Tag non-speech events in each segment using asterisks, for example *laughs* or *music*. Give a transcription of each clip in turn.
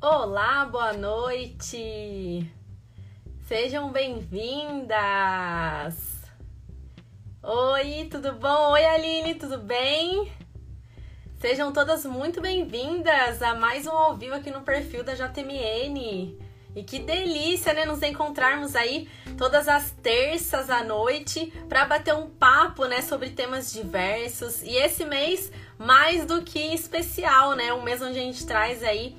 Olá, boa noite! Sejam bem-vindas! Oi, tudo bom? Oi, Aline, tudo bem? Sejam todas muito bem-vindas a mais um ao vivo aqui no perfil da JMN. E que delícia, né, nos encontrarmos aí todas as terças à noite para bater um papo, né, sobre temas diversos. E esse mês mais do que especial, né? Um mês onde a gente traz aí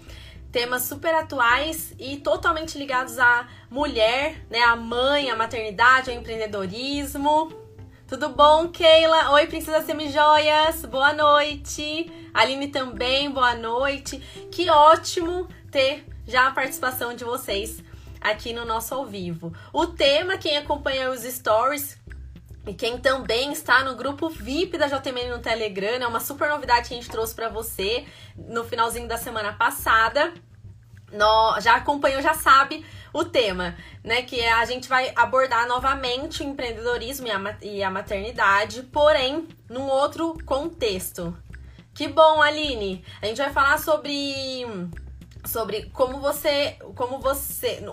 temas super atuais e totalmente ligados à mulher, né, à mãe, à maternidade, ao empreendedorismo. Tudo bom, Keila? Oi, Princesa Semijoias, boa noite. Aline também, boa noite. Que ótimo ter já a participação de vocês aqui no nosso ao vivo. O tema, quem acompanha os stories, e quem também está no grupo VIP da JMN no Telegram, é uma super novidade que a gente trouxe para você no finalzinho da semana passada. No, já acompanhou, já sabe o tema, né? Que é, a gente vai abordar novamente o empreendedorismo e a, maternidade, porém num outro contexto. Que bom, Aline! A gente vai falar sobre sobre como você como você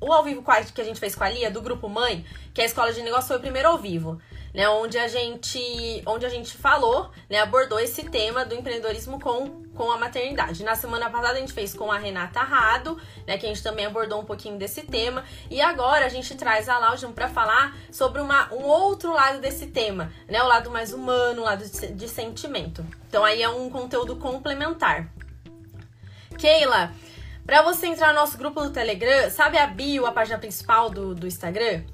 o ao vivo que a gente fez com a Lia, do Grupo Mãe, que é a escola de negócio, foi o primeiro ao vivo, né? Onde a gente, onde a gente falou, né? Abordou esse tema do empreendedorismo com, com a maternidade. Na semana passada a gente fez com a Renata Rado, né? Que a gente também abordou um pouquinho desse tema. E agora a gente traz a Laudium para falar sobre uma, um outro lado desse tema, né? O lado mais humano, o lado de, de sentimento. Então aí é um conteúdo complementar. Keila, para você entrar no nosso grupo do Telegram, sabe a bio, a página principal do, do Instagram?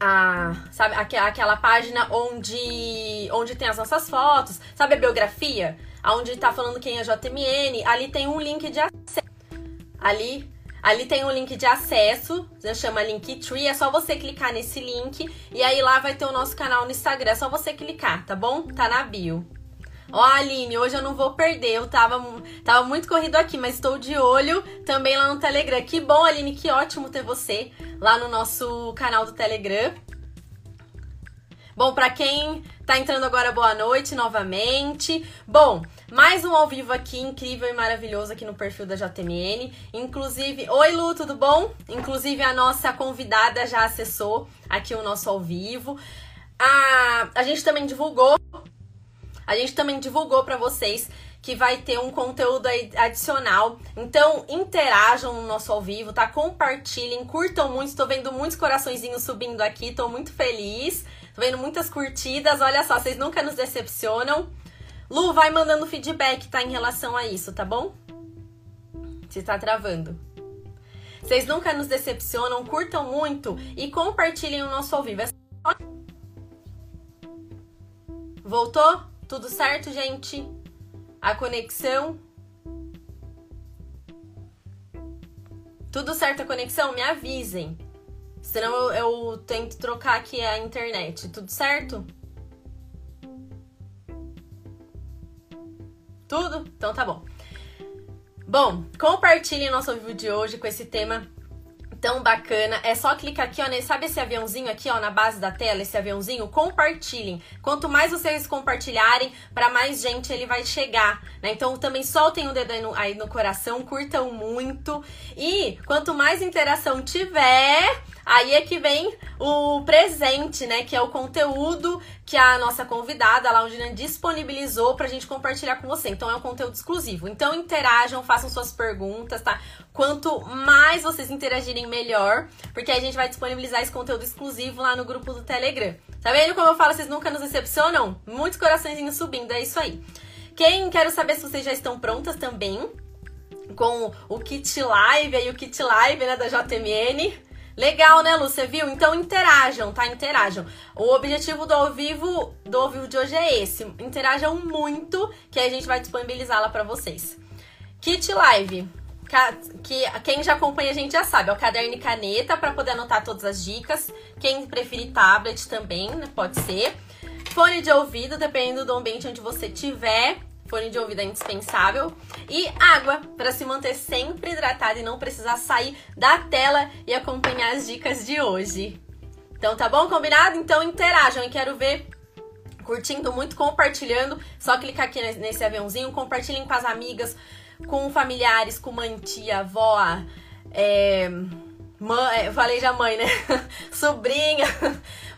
A, sabe, aquela página onde, onde tem as nossas fotos, sabe a biografia? Onde tá falando quem é JMN, ali tem um link de acesso. Ali, ali tem um link de acesso, já chama Linktree, é só você clicar nesse link e aí lá vai ter o nosso canal no Instagram, é só você clicar, tá bom? Tá na bio. Ó, Aline, hoje eu não vou perder. Eu tava, tava muito corrido aqui, mas estou de olho também lá no Telegram. Que bom, Aline, que ótimo ter você lá no nosso canal do Telegram. Bom, para quem tá entrando agora, boa noite novamente. Bom, mais um ao vivo aqui, incrível e maravilhoso aqui no perfil da JMN. Inclusive, oi Lu, tudo bom? Inclusive, a nossa convidada já acessou aqui o nosso ao vivo. A, a gente também divulgou a gente também divulgou para vocês que vai ter um conteúdo adicional. Então, interajam no nosso ao vivo, tá? Compartilhem, curtam muito. Estou vendo muitos coraçõezinhos subindo aqui, tô muito feliz. Tô vendo muitas curtidas. Olha só, vocês nunca nos decepcionam. Lu, vai mandando feedback, tá? Em relação a isso, tá bom? Se tá travando. Vocês nunca nos decepcionam, curtam muito e compartilhem o nosso ao vivo. É Voltou? Tudo certo, gente? A conexão? Tudo certo a conexão? Me avisem. Senão eu, eu tento trocar aqui a internet. Tudo certo? Tudo? Então tá bom. Bom, compartilhem nosso vídeo de hoje com esse tema tão bacana. É só clicar aqui, ó, sabe esse aviãozinho aqui, ó, na base da tela, esse aviãozinho? Compartilhem. Quanto mais vocês compartilharem, para mais gente ele vai chegar, né? Então também soltem o dedo aí no, aí no coração, curtam muito. E quanto mais interação tiver, Aí é que vem o presente, né? Que é o conteúdo que a nossa convidada, a Laudina, disponibilizou pra gente compartilhar com você. Então é um conteúdo exclusivo. Então interajam, façam suas perguntas, tá? Quanto mais vocês interagirem, melhor. Porque a gente vai disponibilizar esse conteúdo exclusivo lá no grupo do Telegram. Tá vendo como eu falo? Vocês nunca nos decepcionam? Muitos coraçõezinhos subindo, é isso aí. Quem quero saber se vocês já estão prontas também com o kit live aí, o kit live né, da JMN. Legal, né, Lu? Você viu? Então interajam, tá? Interajam. O objetivo do ao vivo, do ao vivo de hoje é esse. Interajam muito, que a gente vai disponibilizá-la para vocês. Kit Live. Que quem já acompanha a gente já sabe, é o caderno e caneta para poder anotar todas as dicas. Quem preferir tablet também, né, pode ser. Fone de ouvido, dependendo do ambiente onde você tiver. Fone de ouvido é indispensável. E água, para se manter sempre hidratado e não precisar sair da tela e acompanhar as dicas de hoje. Então tá bom? Combinado? Então interajam e quero ver curtindo muito, compartilhando. Só clicar aqui nesse aviãozinho, compartilhem com as amigas, com familiares, com mãe, tia, avó, é, mãe, é, falei já mãe, né? *laughs* Sobrinha.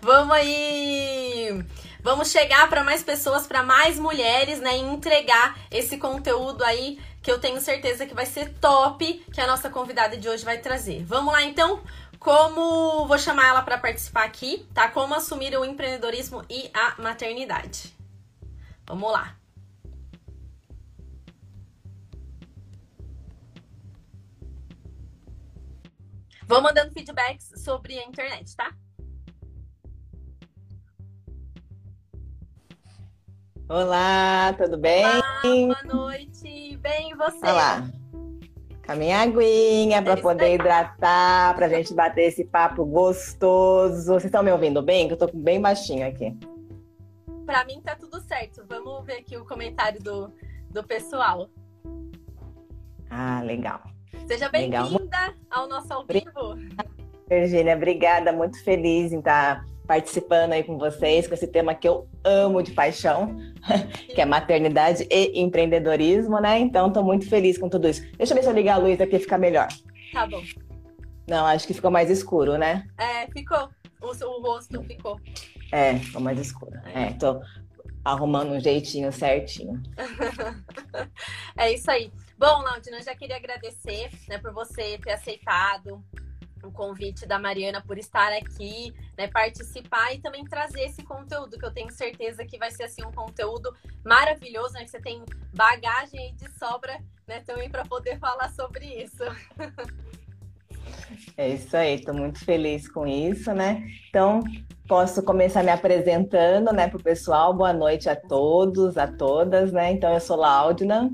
Vamos aí Vamos chegar para mais pessoas, para mais mulheres, né? E entregar esse conteúdo aí que eu tenho certeza que vai ser top, que a nossa convidada de hoje vai trazer. Vamos lá então? Como vou chamar ela para participar aqui, tá? Como assumir o empreendedorismo e a maternidade. Vamos lá. Vou mandando feedbacks sobre a internet, tá? Olá, tudo bem? Olá, boa noite. Bem, e você? Olá. Com a minha aguinha para poder hidratar, para a gente bater esse papo gostoso. Vocês estão me ouvindo bem? Que eu tô bem baixinho aqui. Para mim tá tudo certo. Vamos ver aqui o comentário do, do pessoal. Ah, legal. Seja bem-vinda ao nosso ao vivo. Virgínia, obrigada. Muito feliz em estar participando aí com vocês, com esse tema que eu amo de paixão, *laughs* que é maternidade e empreendedorismo, né? Então, estou muito feliz com tudo isso. Deixa eu ver se eu ligar a luz aqui ficar melhor. Tá bom. Não, acho que ficou mais escuro, né? É, ficou. O, o rosto ficou. É, ficou mais escuro. É, tô arrumando um jeitinho certinho. *laughs* é isso aí. Bom, Laudina, eu já queria agradecer né, por você ter aceitado o convite da Mariana por estar aqui, né, participar e também trazer esse conteúdo que eu tenho certeza que vai ser assim um conteúdo maravilhoso, né, que você tem bagagem de sobra, né, também para poder falar sobre isso. É isso aí, estou muito feliz com isso, né? Então, posso começar me apresentando, né, para o pessoal. Boa noite a todos, a todas, né? Então, eu sou Laudina,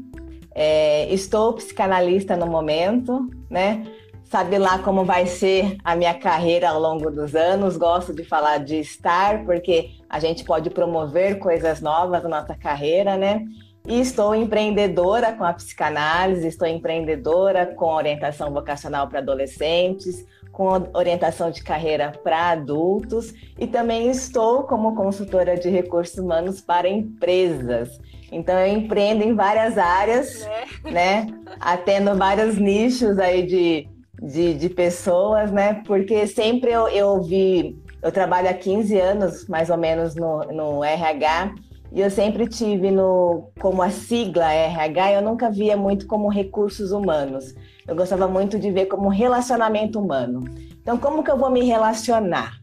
é, estou psicanalista no momento, né? Sabe lá como vai ser a minha carreira ao longo dos anos. Gosto de falar de estar, porque a gente pode promover coisas novas na nossa carreira, né? E estou empreendedora com a psicanálise, estou empreendedora com orientação vocacional para adolescentes, com orientação de carreira para adultos e também estou como consultora de recursos humanos para empresas. Então eu empreendo em várias áreas, né? né? Atendo vários nichos aí de de, de pessoas, né? Porque sempre eu, eu vi, eu trabalho há 15 anos, mais ou menos, no, no RH, e eu sempre tive no como a sigla RH, eu nunca via muito como recursos humanos. Eu gostava muito de ver como relacionamento humano. Então, como que eu vou me relacionar?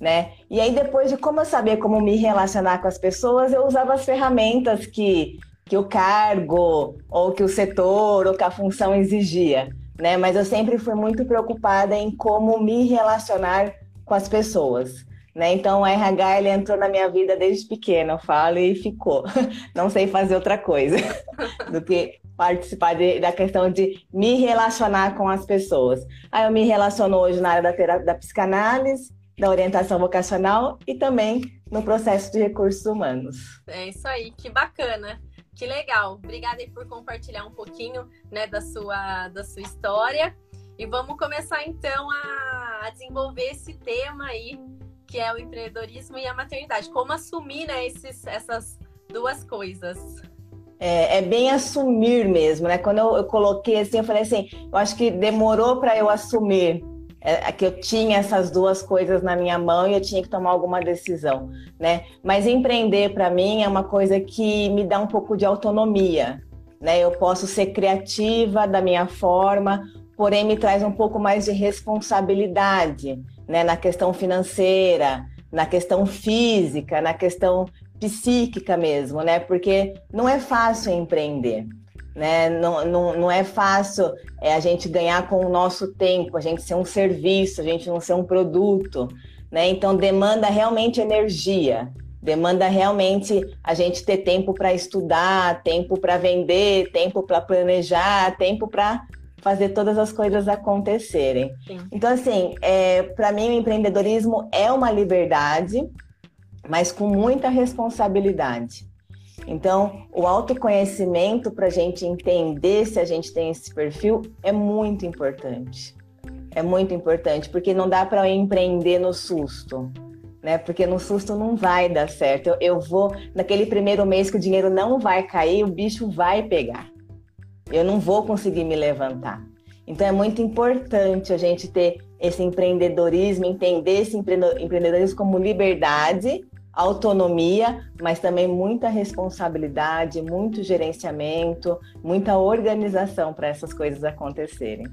Né? E aí, depois de como eu saber como me relacionar com as pessoas, eu usava as ferramentas que, que o cargo, ou que o setor, ou que a função exigia né? Mas eu sempre fui muito preocupada em como me relacionar com as pessoas. Né? Então, o RH ele entrou na minha vida desde pequena, eu falo, e ficou. *laughs* Não sei fazer outra coisa *laughs* do que participar de, da questão de me relacionar com as pessoas. Aí eu me relaciono hoje na área da, da psicanálise, da orientação vocacional e também no processo de recursos humanos. É isso aí, que bacana. Que legal. Obrigada aí por compartilhar um pouquinho, né, da sua, da sua história. E vamos começar então a, a desenvolver esse tema aí, que é o empreendedorismo e a maternidade. Como assumir, né, esses, essas duas coisas. É, é, bem assumir mesmo, né? Quando eu, eu, coloquei assim, eu falei assim, eu acho que demorou para eu assumir é, que eu tinha essas duas coisas na minha mão e eu tinha que tomar alguma decisão, né? Mas empreender para mim é uma coisa que me dá um pouco de autonomia, né? Eu posso ser criativa da minha forma, porém me traz um pouco mais de responsabilidade, né? Na questão financeira, na questão física, na questão psíquica mesmo, né? Porque não é fácil empreender né? Não, não, não é fácil é, a gente ganhar com o nosso tempo, a gente ser um serviço, a gente não ser um produto, né? Então demanda realmente energia, demanda realmente a gente ter tempo para estudar, tempo para vender, tempo para planejar, tempo para fazer todas as coisas acontecerem. Sim. Então, assim, é, para mim o empreendedorismo é uma liberdade, mas com muita responsabilidade. Então, o autoconhecimento para a gente entender se a gente tem esse perfil é muito importante. É muito importante, porque não dá para empreender no susto, né? Porque no susto não vai dar certo. Eu, eu vou, naquele primeiro mês que o dinheiro não vai cair, o bicho vai pegar. Eu não vou conseguir me levantar. Então, é muito importante a gente ter esse empreendedorismo, entender esse empreendedorismo como liberdade autonomia, mas também muita responsabilidade, muito gerenciamento, muita organização para essas coisas acontecerem.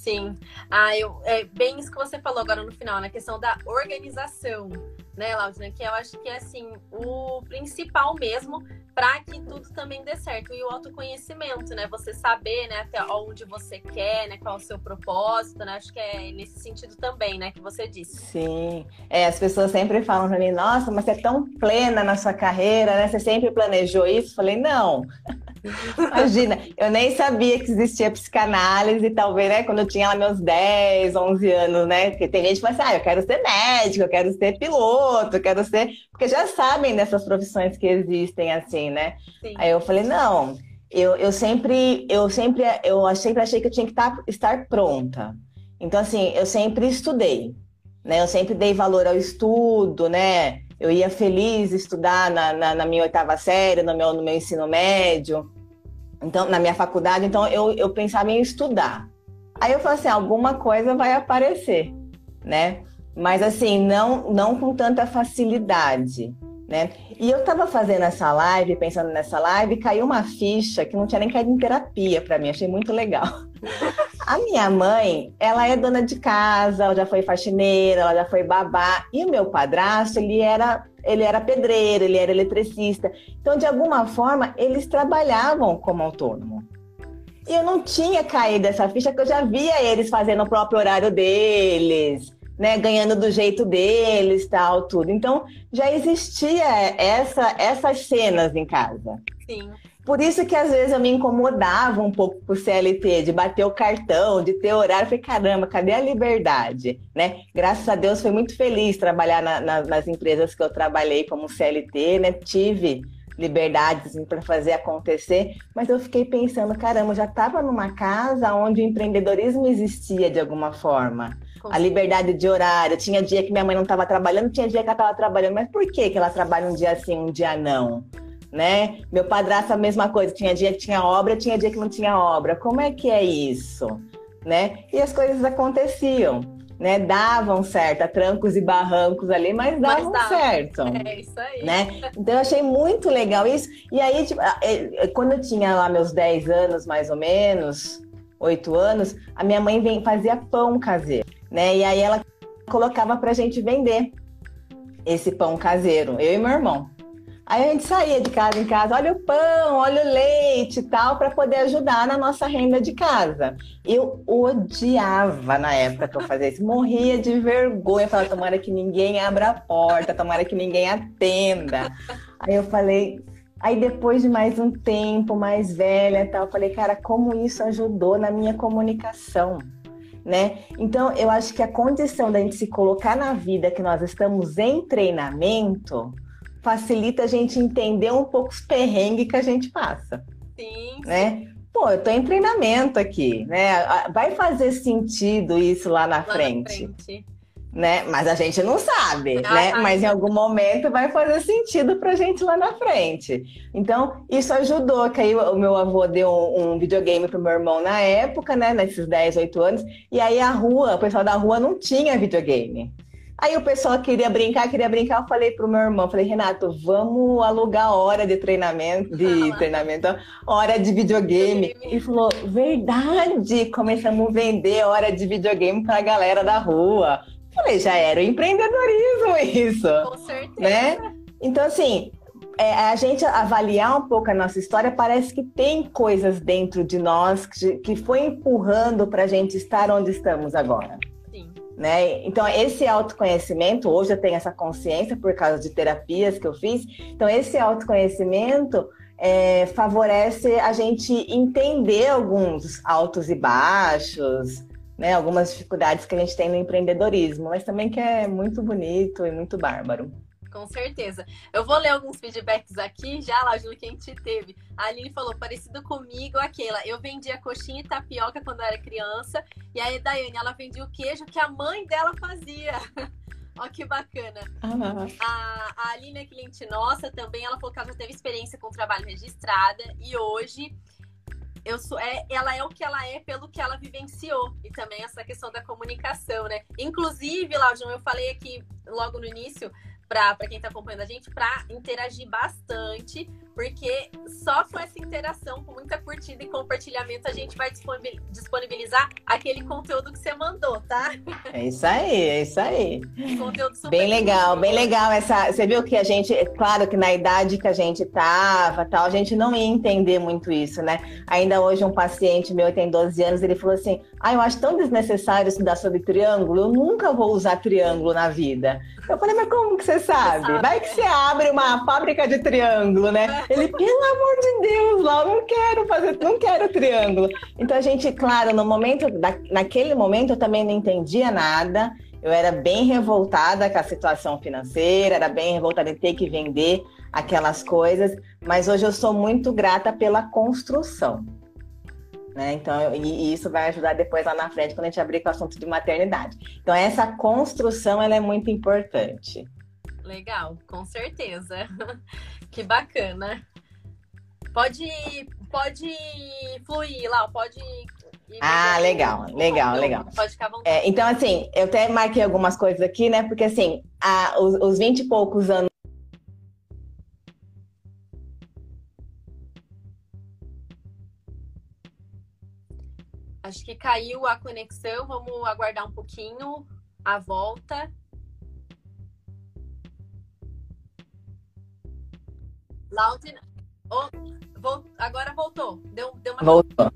Sim. Ah, eu, é bem isso que você falou agora no final, na questão da organização, né, Laudina? Que eu acho que é assim, o principal mesmo para que tudo também dê certo. E o autoconhecimento, né? Você saber, né, até onde você quer, né, qual é o seu propósito, né? Acho que é nesse sentido também, né, que você disse. Sim. É, as pessoas sempre falam para mim, nossa, mas você é tão plena na sua carreira, né? Você sempre planejou isso? falei, não. Imagina, eu nem sabia que existia psicanálise, talvez, né, quando eu tinha lá meus 10, 11 anos, né? Porque tem gente que fala assim, ah, eu quero ser médico, eu quero ser piloto, eu quero ser. Porque já sabem dessas profissões que existem, assim, né? Sim. Aí eu falei, não, eu, eu sempre, eu sempre, eu sempre achei que eu tinha que estar, estar pronta. Então, assim, eu sempre estudei, né? Eu sempre dei valor ao estudo, né? Eu ia feliz estudar na, na, na, minha oitava série, no meu, no meu ensino médio, então na minha faculdade, então eu, eu pensava em estudar. Aí eu falei assim, alguma coisa vai aparecer, né? Mas assim, não, não com tanta facilidade, né? E eu estava fazendo essa live, pensando nessa live, caiu uma ficha que não tinha nem caído em terapia para mim, achei muito legal. A minha mãe, ela é dona de casa, ela já foi faxineira, ela já foi babá. E o meu padrasto, ele era, ele era pedreiro, ele era eletricista. Então, de alguma forma, eles trabalhavam como autônomo. E eu não tinha caído essa ficha, porque eu já via eles fazendo o próprio horário deles, né, ganhando do jeito deles, tal, tudo. Então, já existia essa, essas cenas em casa. Sim. Por isso que às vezes eu me incomodava um pouco com o CLT, de bater o cartão, de ter horário. Eu falei, caramba, cadê a liberdade? Né? Graças a Deus foi muito feliz trabalhar na, na, nas empresas que eu trabalhei como CLT, né? Tive liberdade assim, para fazer acontecer, mas eu fiquei pensando, caramba, eu já estava numa casa onde o empreendedorismo existia de alguma forma. A liberdade de horário. Tinha dia que minha mãe não estava trabalhando, tinha dia que ela estava trabalhando. Mas por que, que ela trabalha um dia assim, um dia não? Né? Meu padrasto a mesma coisa, tinha dia que tinha obra, tinha dia que não tinha obra. Como é que é isso, né? E as coisas aconteciam, né? Davam certo, a trancos e barrancos ali, mas davam mas certo. É isso aí. Né? Então eu achei muito legal isso. E aí, tipo, é, é, quando eu tinha lá meus 10 anos, mais ou menos, 8 anos, a minha mãe vem, fazia pão caseiro, né? E aí ela colocava pra gente vender esse pão caseiro, eu e meu irmão. Aí a gente saía de casa em casa, olha o pão, olha o leite e tal, para poder ajudar na nossa renda de casa. Eu odiava na época que eu fazia isso, morria de vergonha, falava, tomara que ninguém abra a porta, tomara que ninguém atenda. Aí eu falei, aí depois de mais um tempo, mais velha tal, eu falei, cara, como isso ajudou na minha comunicação? Né? Então, eu acho que a condição da gente se colocar na vida que nós estamos em treinamento, facilita a gente entender um pouco os perrengues que a gente passa. Sim. Né? Pô, eu tô em treinamento aqui, né? Vai fazer sentido isso lá na lá frente. Na frente. Né? Mas a gente não sabe, ah, né? Ah, Mas em algum momento vai fazer sentido pra gente lá na frente. Então, isso ajudou, que aí o meu avô deu um, um videogame pro meu irmão na época, né? Nesses 10, 8 anos. E aí a rua, o pessoal da rua não tinha videogame. Aí o pessoal queria brincar, queria brincar. Eu falei pro meu irmão, falei, Renato, vamos alugar hora de treinamento, de *laughs* treinamento, hora de videogame. E falou, verdade, começamos a vender hora de videogame pra galera da rua. falei, já era o empreendedorismo isso. Com certeza. Né? Então, assim, é, a gente avaliar um pouco a nossa história, parece que tem coisas dentro de nós que, que foi empurrando para a gente estar onde estamos agora. Né? Então, esse autoconhecimento, hoje eu tenho essa consciência por causa de terapias que eu fiz. Então, esse autoconhecimento é, favorece a gente entender alguns altos e baixos, né? algumas dificuldades que a gente tem no empreendedorismo, mas também que é muito bonito e muito bárbaro. Com certeza. Eu vou ler alguns feedbacks aqui, já lá, Júlio, que a gente teve. A Aline falou, parecido comigo, aquela. Eu vendia coxinha e tapioca quando eu era criança. E aí, Daiane, ela vendia o queijo que a mãe dela fazia. *laughs* Ó, que bacana. Uhum. A, a Aline é cliente nossa também. Ela falou que ela já teve experiência com trabalho registrada. E hoje eu sou, é, ela é o que ela é pelo que ela vivenciou. E também essa questão da comunicação, né? Inclusive, Laudinho, eu falei aqui logo no início, para quem está acompanhando a gente, para interagir bastante, porque só com essa interação, com muita curtida e compartilhamento, a gente vai disponibilizar aquele conteúdo que você mandou, tá? É isso aí, é isso aí. Conteúdo super bem legal, bem legal essa. Você viu que a gente, é claro que na idade que a gente tava, tal, a gente não ia entender muito isso, né? Ainda hoje um paciente meu tem 12 anos, ele falou assim: "Ah, eu acho tão desnecessário estudar sobre triângulo, eu nunca vou usar triângulo na vida". Eu falei: "Mas como que você sabe? Vai que você abre uma fábrica de triângulo, né? Ele, pelo amor de Deus, lá, não quero fazer, não quero triângulo. Então a gente, claro, no momento, naquele momento eu também não entendia nada. Eu era bem revoltada com a situação financeira, era bem revoltada em ter que vender aquelas coisas, mas hoje eu sou muito grata pela construção. Né? Então, e, e, isso vai ajudar depois lá na frente, quando a gente abrir com o assunto de maternidade. Então, essa construção ela é muito importante. Legal, com certeza. *laughs* que bacana. Pode, pode fluir lá, pode. Ah, legal, legal, legal. Pode ficar à vontade. É, então, assim, eu até marquei algumas coisas aqui, né? Porque, assim, a, os, os 20 e poucos anos. Acho que caiu a conexão, vamos aguardar um pouquinho a volta. Laudina. Oh. Agora voltou. Deu, deu uma. Voltou.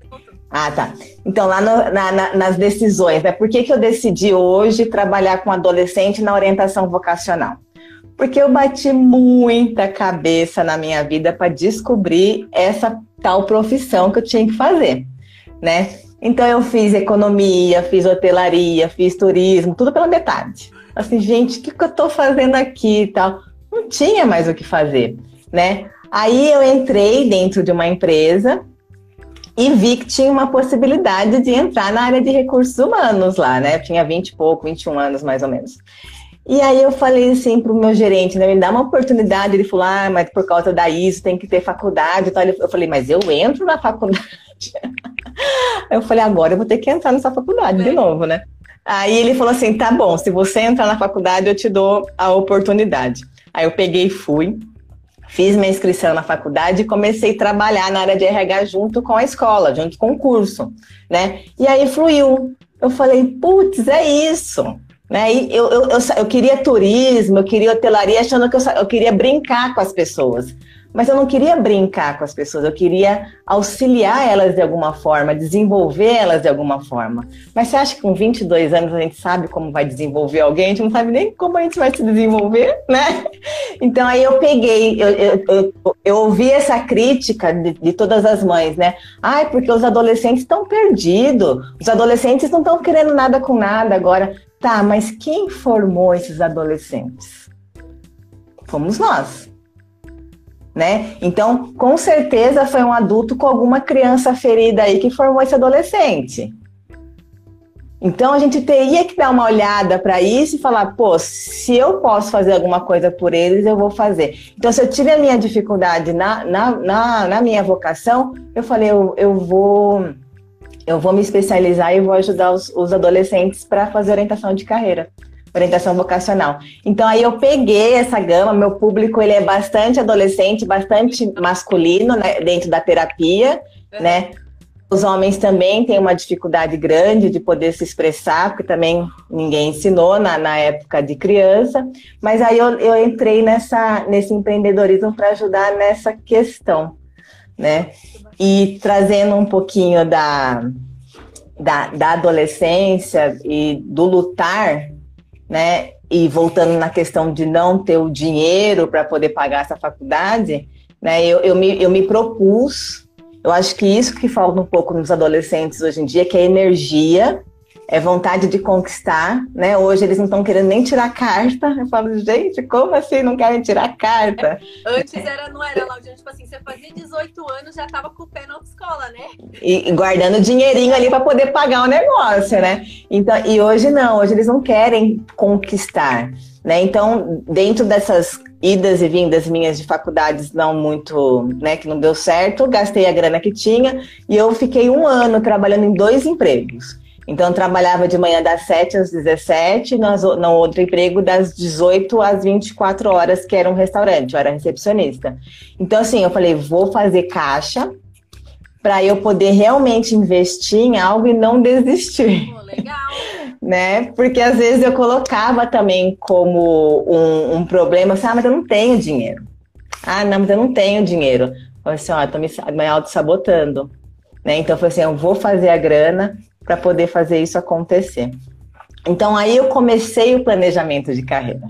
Ah, tá. Então, lá no, na, na, nas decisões, né? Por que, que eu decidi hoje trabalhar com adolescente na orientação vocacional? Porque eu bati muita cabeça na minha vida para descobrir essa tal profissão que eu tinha que fazer, né? Então eu fiz economia, fiz hotelaria, fiz turismo, tudo pela metade. Assim, gente, o que, que eu estou fazendo aqui e tal? Não tinha mais o que fazer né? Aí eu entrei dentro de uma empresa e vi que tinha uma possibilidade de entrar na área de recursos humanos lá, né? Eu tinha 20 e pouco, 21 anos mais ou menos. E aí eu falei assim para o meu gerente, né? Me dá uma oportunidade. Ele falou, ah, mas por causa da ISO tem que ter faculdade. Eu falei, mas eu entro na faculdade. *laughs* eu falei, agora eu vou ter que entrar nessa faculdade é. de novo, né? Aí ele falou assim, tá bom, se você entrar na faculdade eu te dou a oportunidade. Aí eu peguei e fui. Fiz minha inscrição na faculdade e comecei a trabalhar na área de RH junto com a escola, junto com o curso, né? E aí fluiu. Eu falei, putz, é isso. Né? E eu, eu, eu, eu, queria turismo, eu queria hotelaria, achando que eu, eu queria brincar com as pessoas. Mas eu não queria brincar com as pessoas, eu queria auxiliar elas de alguma forma, desenvolver elas de alguma forma. Mas você acha que com 22 anos a gente sabe como vai desenvolver alguém? A gente não sabe nem como a gente vai se desenvolver, né? Então aí eu peguei, eu, eu, eu, eu ouvi essa crítica de, de, todas as mães, né? Ai, porque os adolescentes estão perdidos, os adolescentes não estão querendo nada com nada agora. Tá, mas quem formou esses adolescentes? Fomos nós né? Então, com certeza foi um adulto com alguma criança ferida aí que formou esse adolescente. Então a gente teria que dar uma olhada para isso e falar, pô, se eu posso fazer alguma coisa por eles, eu vou fazer. Então, se eu tive a minha dificuldade na, na, na, na minha vocação, eu falei, eu, eu vou eu vou me especializar e vou ajudar os, os adolescentes para fazer orientação de carreira orientação vocacional. Então aí eu peguei essa gama, meu público ele é bastante adolescente, bastante masculino, né, dentro da terapia, né? Os homens também têm uma dificuldade grande de poder se expressar, porque também ninguém ensinou na, na época de criança. Mas aí eu, eu entrei nessa, nesse empreendedorismo para ajudar nessa questão, né? E trazendo um pouquinho da, da, da adolescência e do lutar, né? E voltando na questão de não ter o dinheiro para poder pagar essa faculdade, né? Eu, eu, me, eu me propus, eu acho que isso que falta um pouco nos adolescentes hoje em dia, que é energia, é vontade de conquistar, né? Hoje eles não estão querendo nem tirar carta. Eu falo, gente, como assim não querem tirar carta? Antes era, não era, Laudiana, tipo assim, você fazia 18 anos, já tava com o pé na autoescola, né? E, e guardando dinheirinho ali para poder pagar o negócio, né? Então, e hoje não, hoje eles não querem conquistar, né? Então, dentro dessas idas e vindas minhas de faculdades não muito, né, que não deu certo, gastei a grana que tinha e eu fiquei um ano trabalhando em dois empregos. Então, eu trabalhava de manhã das 7 às 17, no, no outro emprego das 18 às 24 horas, que era um restaurante, eu era recepcionista. Então, assim, eu falei, vou fazer caixa para eu poder realmente investir em algo e não desistir. Oh, legal. *laughs* né? Porque às vezes eu colocava também como um, um, problema, assim, ah, mas eu não tenho dinheiro. Ah, não, mas eu não tenho dinheiro. Eu falei assim, ó, eu tô me, me auto-sabotando. Né? Então, eu falei assim, eu vou fazer a grana para poder fazer isso acontecer. Então, aí eu comecei o planejamento de carreira.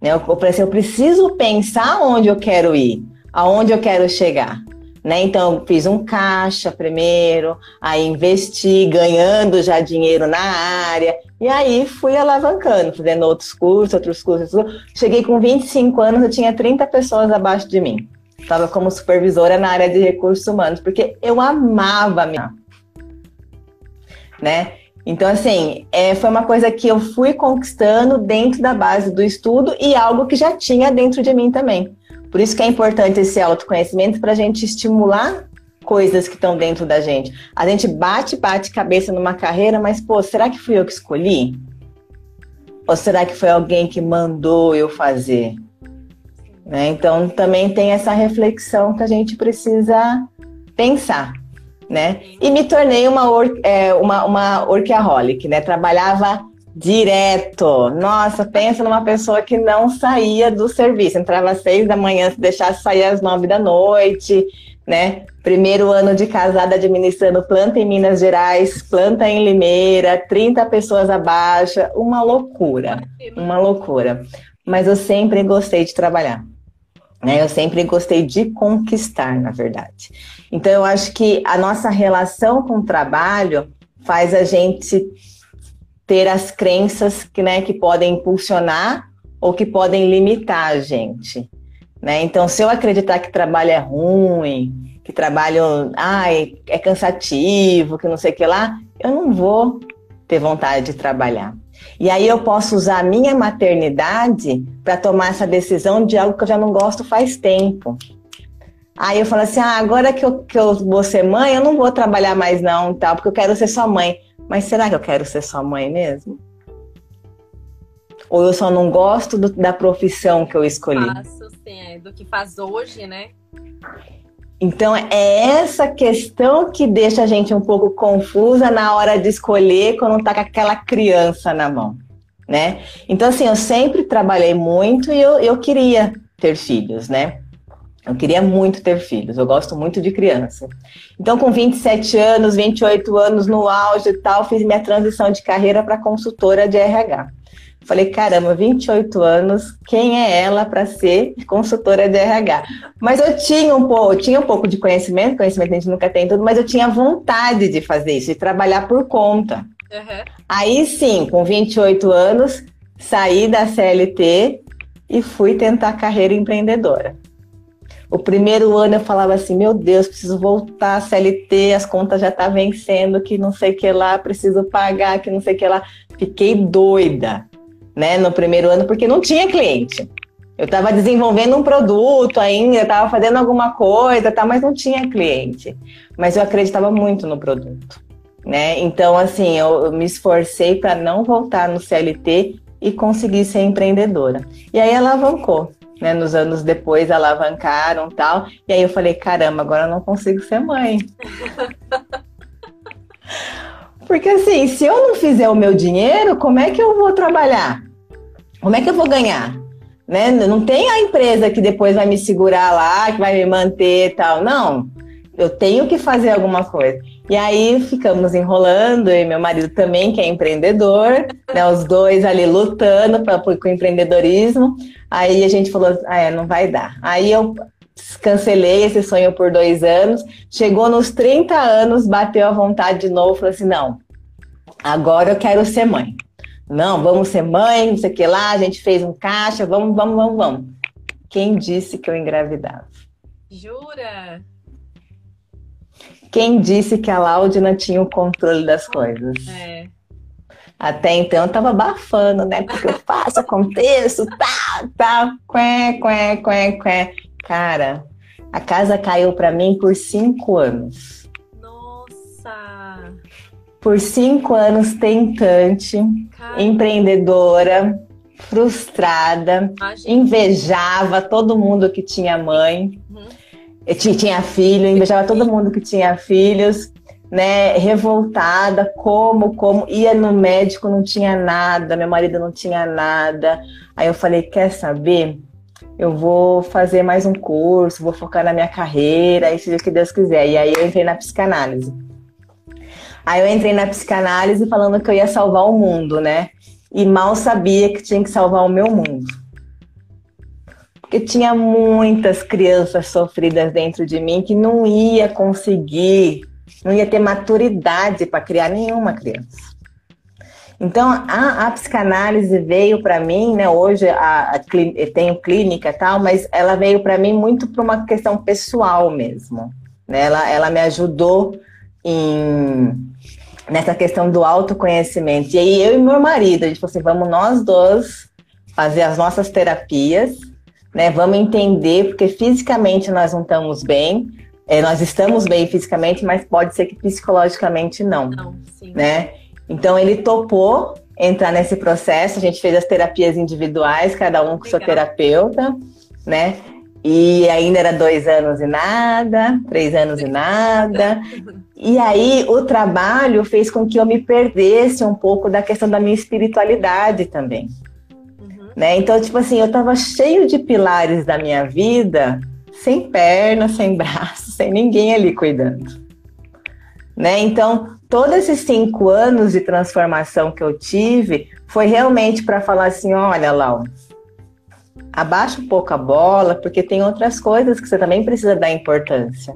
Né? Eu, eu, assim, eu preciso pensar onde eu quero ir, aonde eu quero chegar. Né? Então, eu fiz um caixa primeiro, aí investi, ganhando já dinheiro na área, e aí fui alavancando, fazendo outros cursos, outros cursos. Cheguei com 25 anos, eu tinha 30 pessoas abaixo de mim. Estava como supervisora na área de recursos humanos, porque eu amava minha né? Então, assim, é, foi uma coisa que eu fui conquistando dentro da base do estudo e algo que já tinha dentro de mim também. Por isso que é importante esse autoconhecimento para a gente estimular coisas que estão dentro da gente. A gente bate, bate cabeça numa carreira, mas, pô, será que fui eu que escolhi? Ou será que foi alguém que mandou eu fazer? Né? Então, também tem essa reflexão que a gente precisa pensar né? E me tornei uma, or, é, uma, uma workaholic, né? Trabalhava direto. Nossa, pensa numa pessoa que não saía do serviço. Entrava às seis da manhã, se deixasse sair às nove da noite, né? Primeiro ano de casada administrando planta em Minas Gerais, planta em Limeira, 30 pessoas abaixo, uma loucura, uma loucura. Mas eu sempre gostei de trabalhar. Né? Eu sempre gostei de conquistar, na verdade. Então, eu acho que a nossa relação com o trabalho faz a gente ter as crenças que, né, que podem impulsionar ou que podem limitar a gente. Né? Então, se eu acreditar que trabalho é ruim, que trabalho ai, é cansativo, que não sei o que lá, eu não vou ter vontade de trabalhar. E aí eu posso usar a minha maternidade para tomar essa decisão de algo que eu já não gosto faz tempo. Aí eu falo assim, ah, agora que eu, que eu vou ser mãe, eu não vou trabalhar mais não, tal, porque eu quero ser sua mãe. Mas será que eu quero ser sua mãe mesmo? Ou eu só não gosto do, da profissão que eu escolhi? Faço, sim, é do que faz hoje, né? Então, é essa questão que deixa a gente um pouco confusa na hora de escolher quando está com aquela criança na mão, né? Então, assim, eu sempre trabalhei muito e eu, eu queria ter filhos, né? Eu queria muito ter filhos, eu gosto muito de criança. Então, com 27 anos, 28 anos no auge e tal, fiz minha transição de carreira para consultora de RH. Falei, caramba, 28 anos, quem é ela para ser consultora de RH? Mas eu tinha um pouco, tinha um pouco de conhecimento, conhecimento a gente nunca tem tudo, mas eu tinha vontade de fazer isso, de trabalhar por conta. Uhum. Aí sim, com 28 anos, saí da CLT e fui tentar carreira empreendedora. O primeiro ano eu falava assim, meu Deus, preciso voltar CLT, as contas já tá vencendo, que não sei o que lá, preciso pagar, que não sei o que lá. Fiquei doida né, no primeiro ano, porque não tinha cliente. Eu estava desenvolvendo um produto ainda, estava fazendo alguma coisa, tá, mas não tinha cliente. Mas eu acreditava muito no produto. Né? Então, assim, eu, eu me esforcei para não voltar no CLT e conseguir ser empreendedora. E aí alavancou. Né, nos anos depois alavancaram tal. E aí eu falei, caramba, agora eu não consigo ser mãe. *laughs* Porque assim, se eu não fizer o meu dinheiro, como é que eu vou trabalhar? Como é que eu vou ganhar? Né? Não tem a empresa que depois vai me segurar lá, que vai me manter e tal. Não. Eu tenho que fazer alguma coisa. E aí ficamos enrolando, e meu marido também, que é empreendedor, né? Os dois ali lutando pra, com o empreendedorismo. Aí a gente falou, ah, é, não vai dar. Aí eu cancelei esse sonho por dois anos. Chegou nos 30 anos, bateu a vontade de novo, falou assim: não, agora eu quero ser mãe. Não, vamos ser mãe, não sei o que lá, a gente fez um caixa, vamos, vamos, vamos, vamos. Quem disse que eu engravidava? Jura? Quem disse que a Laudina tinha o controle das coisas? É. Até então eu tava abafando, né? Porque eu faço, aconteço, tá, tá, quê, quê, quê, quê. Cara, a casa caiu para mim por cinco anos. Nossa! Por cinco anos tentante, Cara. empreendedora, frustrada, Imagina. invejava todo mundo que tinha mãe, uhum. Tinha filho, invejava todo mundo que tinha filhos né, revoltada, como, como, ia no médico, não tinha nada, meu marido não tinha nada. Aí eu falei, quer saber? Eu vou fazer mais um curso, vou focar na minha carreira, e seja o que Deus quiser. E aí eu entrei na psicanálise. Aí eu entrei na psicanálise falando que eu ia salvar o mundo, né? E mal sabia que tinha que salvar o meu mundo. Porque tinha muitas crianças sofridas dentro de mim que não ia conseguir não ia ter maturidade para criar nenhuma criança. Então, a, a psicanálise veio para mim, né? Hoje a, a, tenho clínica e tal, mas ela veio para mim muito para uma questão pessoal mesmo. Né? Ela, ela me ajudou em, nessa questão do autoconhecimento. E aí eu e meu marido, a gente falou assim, vamos nós dois fazer as nossas terapias, né? Vamos entender, porque fisicamente nós não estamos bem, é, nós estamos bem fisicamente, mas pode ser que psicologicamente não, não né? Então ele topou entrar nesse processo. A gente fez as terapias individuais, cada um com Legal. seu terapeuta, né? E ainda era dois anos e nada, três anos e nada. E aí o trabalho fez com que eu me perdesse um pouco da questão da minha espiritualidade também. Né? Então, tipo assim, eu estava cheio de pilares da minha vida sem perna, sem braço, sem ninguém ali cuidando. Né? Então, todos esses cinco anos de transformação que eu tive foi realmente para falar assim: olha, Lau, abaixa um pouco a bola, porque tem outras coisas que você também precisa dar importância.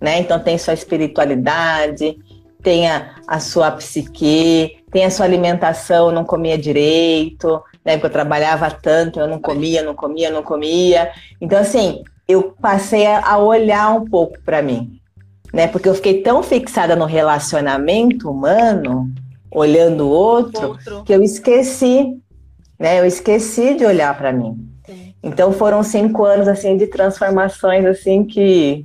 Né? Então, tem sua espiritualidade, tem a, a sua psique, tem a sua alimentação, não comia direito, né? Porque eu trabalhava tanto, eu não comia, não comia, não comia. Então, assim, eu passei a olhar um pouco para mim, né? Porque eu fiquei tão fixada no relacionamento humano, olhando o outro, outro. que eu esqueci, né? Eu esqueci de olhar para mim. Sim. Então foram cinco anos assim de transformações assim que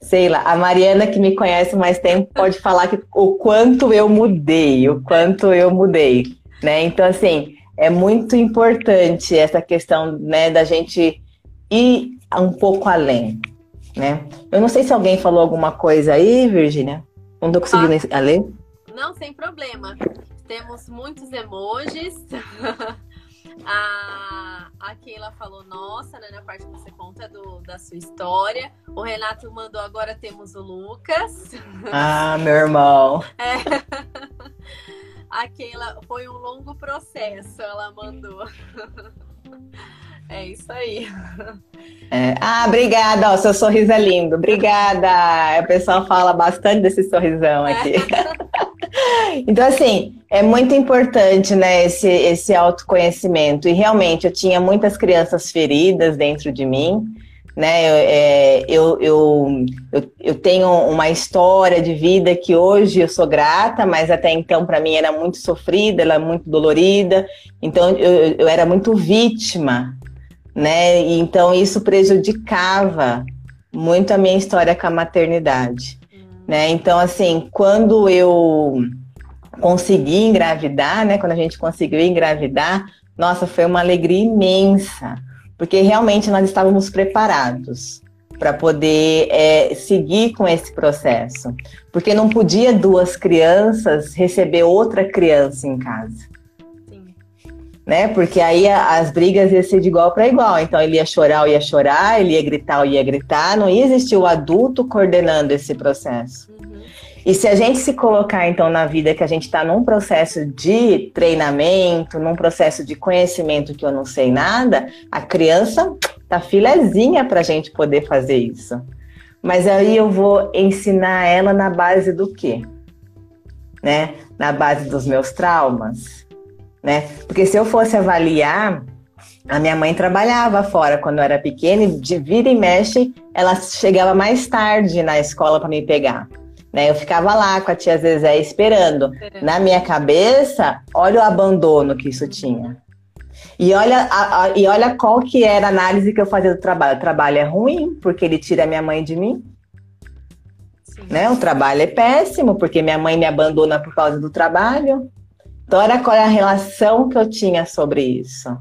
sei lá, a Mariana que me conhece mais tempo pode falar que o quanto eu mudei, o quanto eu mudei, né? Então assim, é muito importante essa questão, né, da gente ir um pouco além, né? Eu não sei se alguém falou alguma coisa aí, Virginia. Não tô conseguindo ah, ler. Não, sem problema. Temos muitos emojis. *laughs* a, a Keila falou, nossa, né, na parte que você conta do, da sua história. O Renato mandou, agora temos o Lucas. Ah, meu irmão. *laughs* É. A Keila, foi um longo processo, ela mandou. *laughs* É isso aí. É. Ah, obrigada, ó, seu sorriso é lindo. Obrigada. O pessoal fala bastante desse sorrisão é. aqui. É. *laughs* então, assim, é muito importante, né, esse, esse autoconhecimento. E realmente, eu tinha muitas crianças feridas dentro de mim, né? É, eu, eu, eu, eu, tenho uma história de vida que hoje eu sou grata, mas até então para mim era muito sofrida, ela muito dolorida. Então eu, eu era muito vítima né? E então isso prejudicava muito a minha história com a maternidade, né? Então assim, quando eu consegui engravidar, né? Quando a gente conseguiu engravidar, nossa, foi uma alegria imensa, porque realmente nós estávamos preparados para poder é, seguir com esse processo, porque não podia duas crianças receber outra criança em casa né? Porque aí as brigas iam ser de igual para igual. Então ele ia chorar ou ia chorar, ele ia gritar ou ia gritar. Não ia existir o adulto coordenando esse processo. E se a gente se colocar então na vida que a gente está num processo de treinamento, num processo de conhecimento que eu não sei nada, a criança tá filezinha para a gente poder fazer isso. Mas aí eu vou ensinar ela na base do quê? né? Na base dos meus traumas, né? Porque se eu fosse avaliar, a minha mãe trabalhava fora quando eu era pequena e de vira e mexe, ela chegava mais tarde na escola para me pegar. Né? Eu ficava lá com a tia Zezé esperando. Na minha cabeça, olha o abandono que isso tinha. E olha, a, a, e olha qual que era a análise que eu fazia do trabalho. O trabalho é ruim, porque ele tira a minha mãe de mim. Né? O trabalho é péssimo, porque minha mãe me abandona por causa do trabalho. Então, era qual é a relação que eu tinha sobre isso.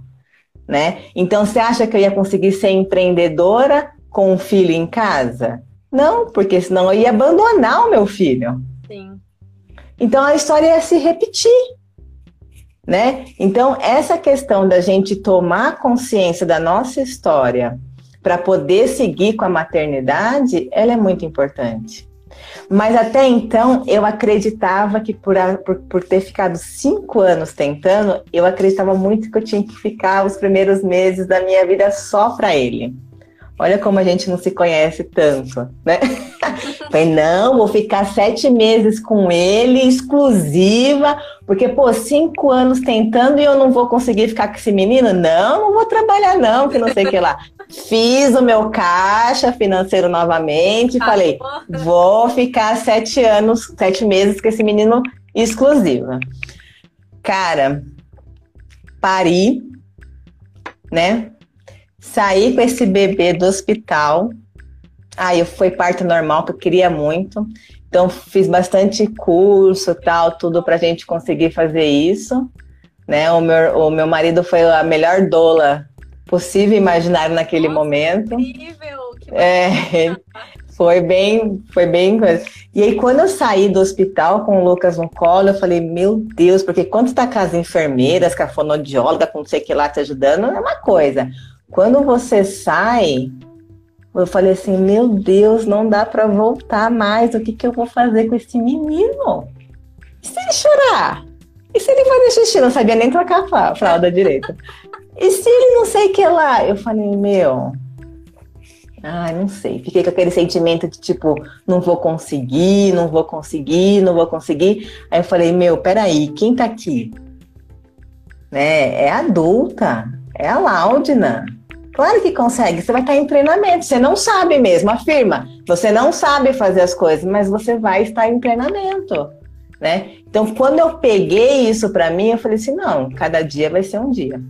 Né? Então, você acha que eu ia conseguir ser empreendedora com um filho em casa? Não, porque senão eu ia abandonar o meu filho. Sim. Então, a história ia se repetir né? Então, essa questão da gente tomar consciência da nossa história para poder seguir com a maternidade, ela é muito importante. Mas até então, eu acreditava que por, por, por, ter ficado cinco anos tentando, eu acreditava muito que eu tinha que ficar os primeiros meses da minha vida só para ele. Olha como a gente não se conhece tanto, né? *laughs* Falei, não, vou ficar sete meses com ele, exclusiva, porque, pô, cinco anos tentando e eu não vou conseguir ficar com esse menino? Não, não vou trabalhar, não, que não sei o que lá. Fiz o meu caixa financeiro novamente, ah, falei, porra. vou ficar sete anos, sete meses com esse menino exclusiva. Cara, pari, né? Saí com esse bebê do hospital. Aí eu fui parto normal, que eu queria muito. Então fiz bastante curso, tal, tudo para a gente conseguir fazer isso. Né? O, meu, o meu marido foi a melhor doula possível imaginar naquele Nossa, momento. Incrível! Que é, *laughs* foi bem, foi bem E aí, quando eu saí do hospital com o Lucas no colo, eu falei, meu Deus, porque quando está com as enfermeiras, com a fonodióloga, com não sei o que lá te ajudando, é uma coisa. Quando você sai, eu falei assim: meu Deus, não dá para voltar mais. O que, que eu vou fazer com esse menino? E se ele chorar? E se ele fazer xixi? Não sabia nem trocar a fralda direita. E se ele não sei o que lá? Eu falei: meu. Ai, não sei. Fiquei com aquele sentimento de tipo, não vou conseguir, não vou conseguir, não vou conseguir. Aí eu falei: meu, peraí, quem tá aqui? Né? É adulta é a Laudina. Claro que consegue, você vai estar em treinamento, você não sabe mesmo, afirma. Você não sabe fazer as coisas, mas você vai estar em treinamento, né? Então, quando eu peguei isso para mim, eu falei assim, não, cada dia vai ser um dia.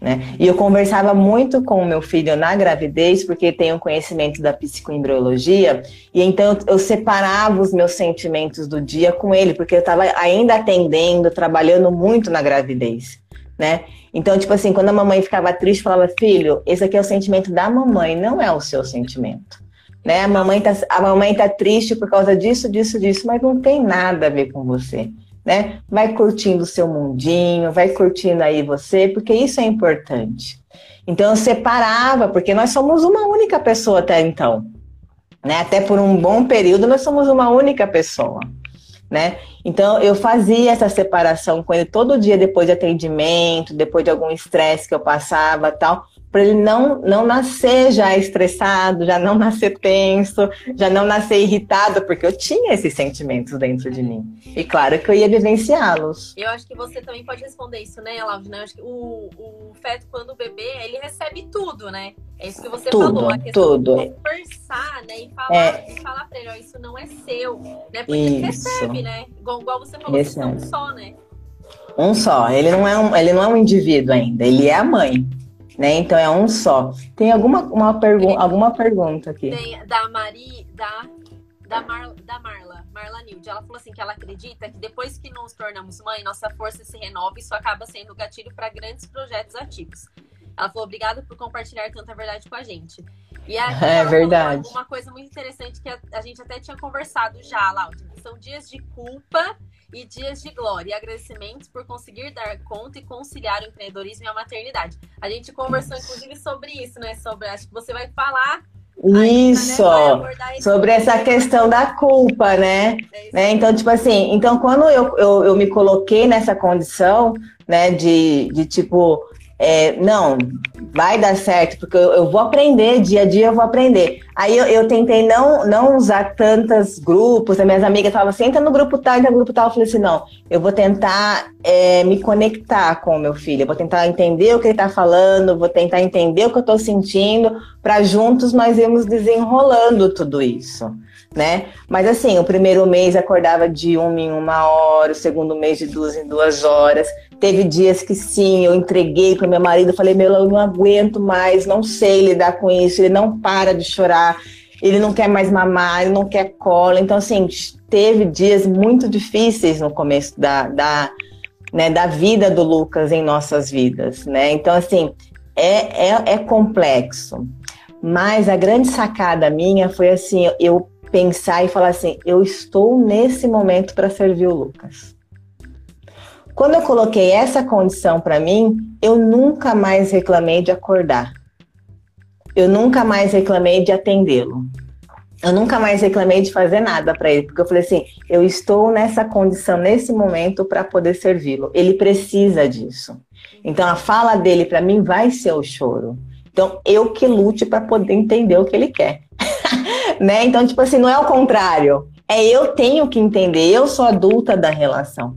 Né? E eu conversava muito com o meu filho na gravidez, porque tenho conhecimento da psicoembriologia, e então eu separava os meus sentimentos do dia com ele, porque eu estava ainda atendendo, trabalhando muito na gravidez né? Então, tipo assim, quando a mamãe ficava triste, falava, filho, esse aqui é o sentimento da mamãe, não é o seu sentimento. Né? A, mamãe tá, a mamãe tá triste por causa disso, disso, disso, mas não tem nada a ver com você. Né? Vai curtindo o seu mundinho, vai curtindo aí você, porque isso é importante. Então eu separava, porque nós somos uma única pessoa até então. Né? Até por um bom período nós somos uma única pessoa né? Então eu fazia essa separação com ele todo dia depois de atendimento, depois de algum estresse que eu passava, tal, para ele não não nascer já estressado, já não nascer tenso, já não nascer irritado, porque eu tinha esses sentimentos dentro de mim. E claro que eu ia vivenciá-los. Eu acho que você também pode responder isso, né, Laud? Né? Eu acho que o, o feto, quando o bebê, ele recebe tudo, né? É isso que você tudo, falou. Tudo. De conversar, né? E falar, é. e falar pra ele, ó, isso não é seu. Né? Porque isso. ele recebe, né? Igual, igual você falou, Esse é um só, né? Um só. Ele não, é um, ele não é um indivíduo ainda, ele é a mãe né? Então é um só. Tem alguma, uma pergu alguma pergunta aqui? Tem da Mari, da, da, Mar, da Marla, Marla Nilde. Ela falou assim que ela acredita que depois que nos tornamos mãe, nossa força se renova e isso acaba sendo gatilho para grandes projetos ativos. Ela falou, obrigada por compartilhar tanta verdade com a gente. E aqui *laughs* é verdade. Uma coisa muito interessante que a, a gente até tinha conversado já, Láudia, que são dias de culpa e dias de glória e agradecimentos por conseguir dar conta e conciliar o empreendedorismo e a maternidade. A gente conversou inclusive sobre isso, né? Sobre acho que você vai falar isso, ainda, né? sobre essa questão da culpa, né? É né? Então, tipo assim, então quando eu, eu, eu, me coloquei nessa condição, né, de, de tipo, é, não, vai dar certo, porque eu, eu, vou aprender, dia a dia eu vou aprender. Aí eu, eu tentei não, não usar tantos grupos, as minhas amigas falavam assim, entra no grupo tal, entra no grupo tal. Eu falei assim, não, eu vou tentar é, me conectar com o meu filho, eu vou tentar entender o que ele está falando, vou tentar entender o que eu estou sentindo, para juntos nós irmos desenrolando tudo isso né? Mas assim, o primeiro mês acordava de uma em uma hora, o segundo mês de duas em duas horas. Teve dias que sim, eu entreguei para meu marido, falei, meu, eu não aguento mais, não sei lidar com isso, ele não para de chorar, ele não quer mais mamar, ele não quer cola. Então, assim, teve dias muito difíceis no começo da, da, né, da vida do Lucas em nossas vidas, né? Então, assim, é, é, é complexo. Mas a grande sacada minha foi assim, eu pensar e falar assim: eu estou nesse momento para servir o Lucas. Quando eu coloquei essa condição para mim, eu nunca mais reclamei de acordar. Eu nunca mais reclamei de atendê-lo. Eu nunca mais reclamei de fazer nada para ele, porque eu falei assim: eu estou nessa condição nesse momento para poder servi-lo. Ele precisa disso. Então a fala dele para mim vai ser o choro. Então eu que lute para poder entender o que ele quer *laughs* né? Então, tipo assim, não é o contrário. É eu tenho que entender, eu sou adulta da relação.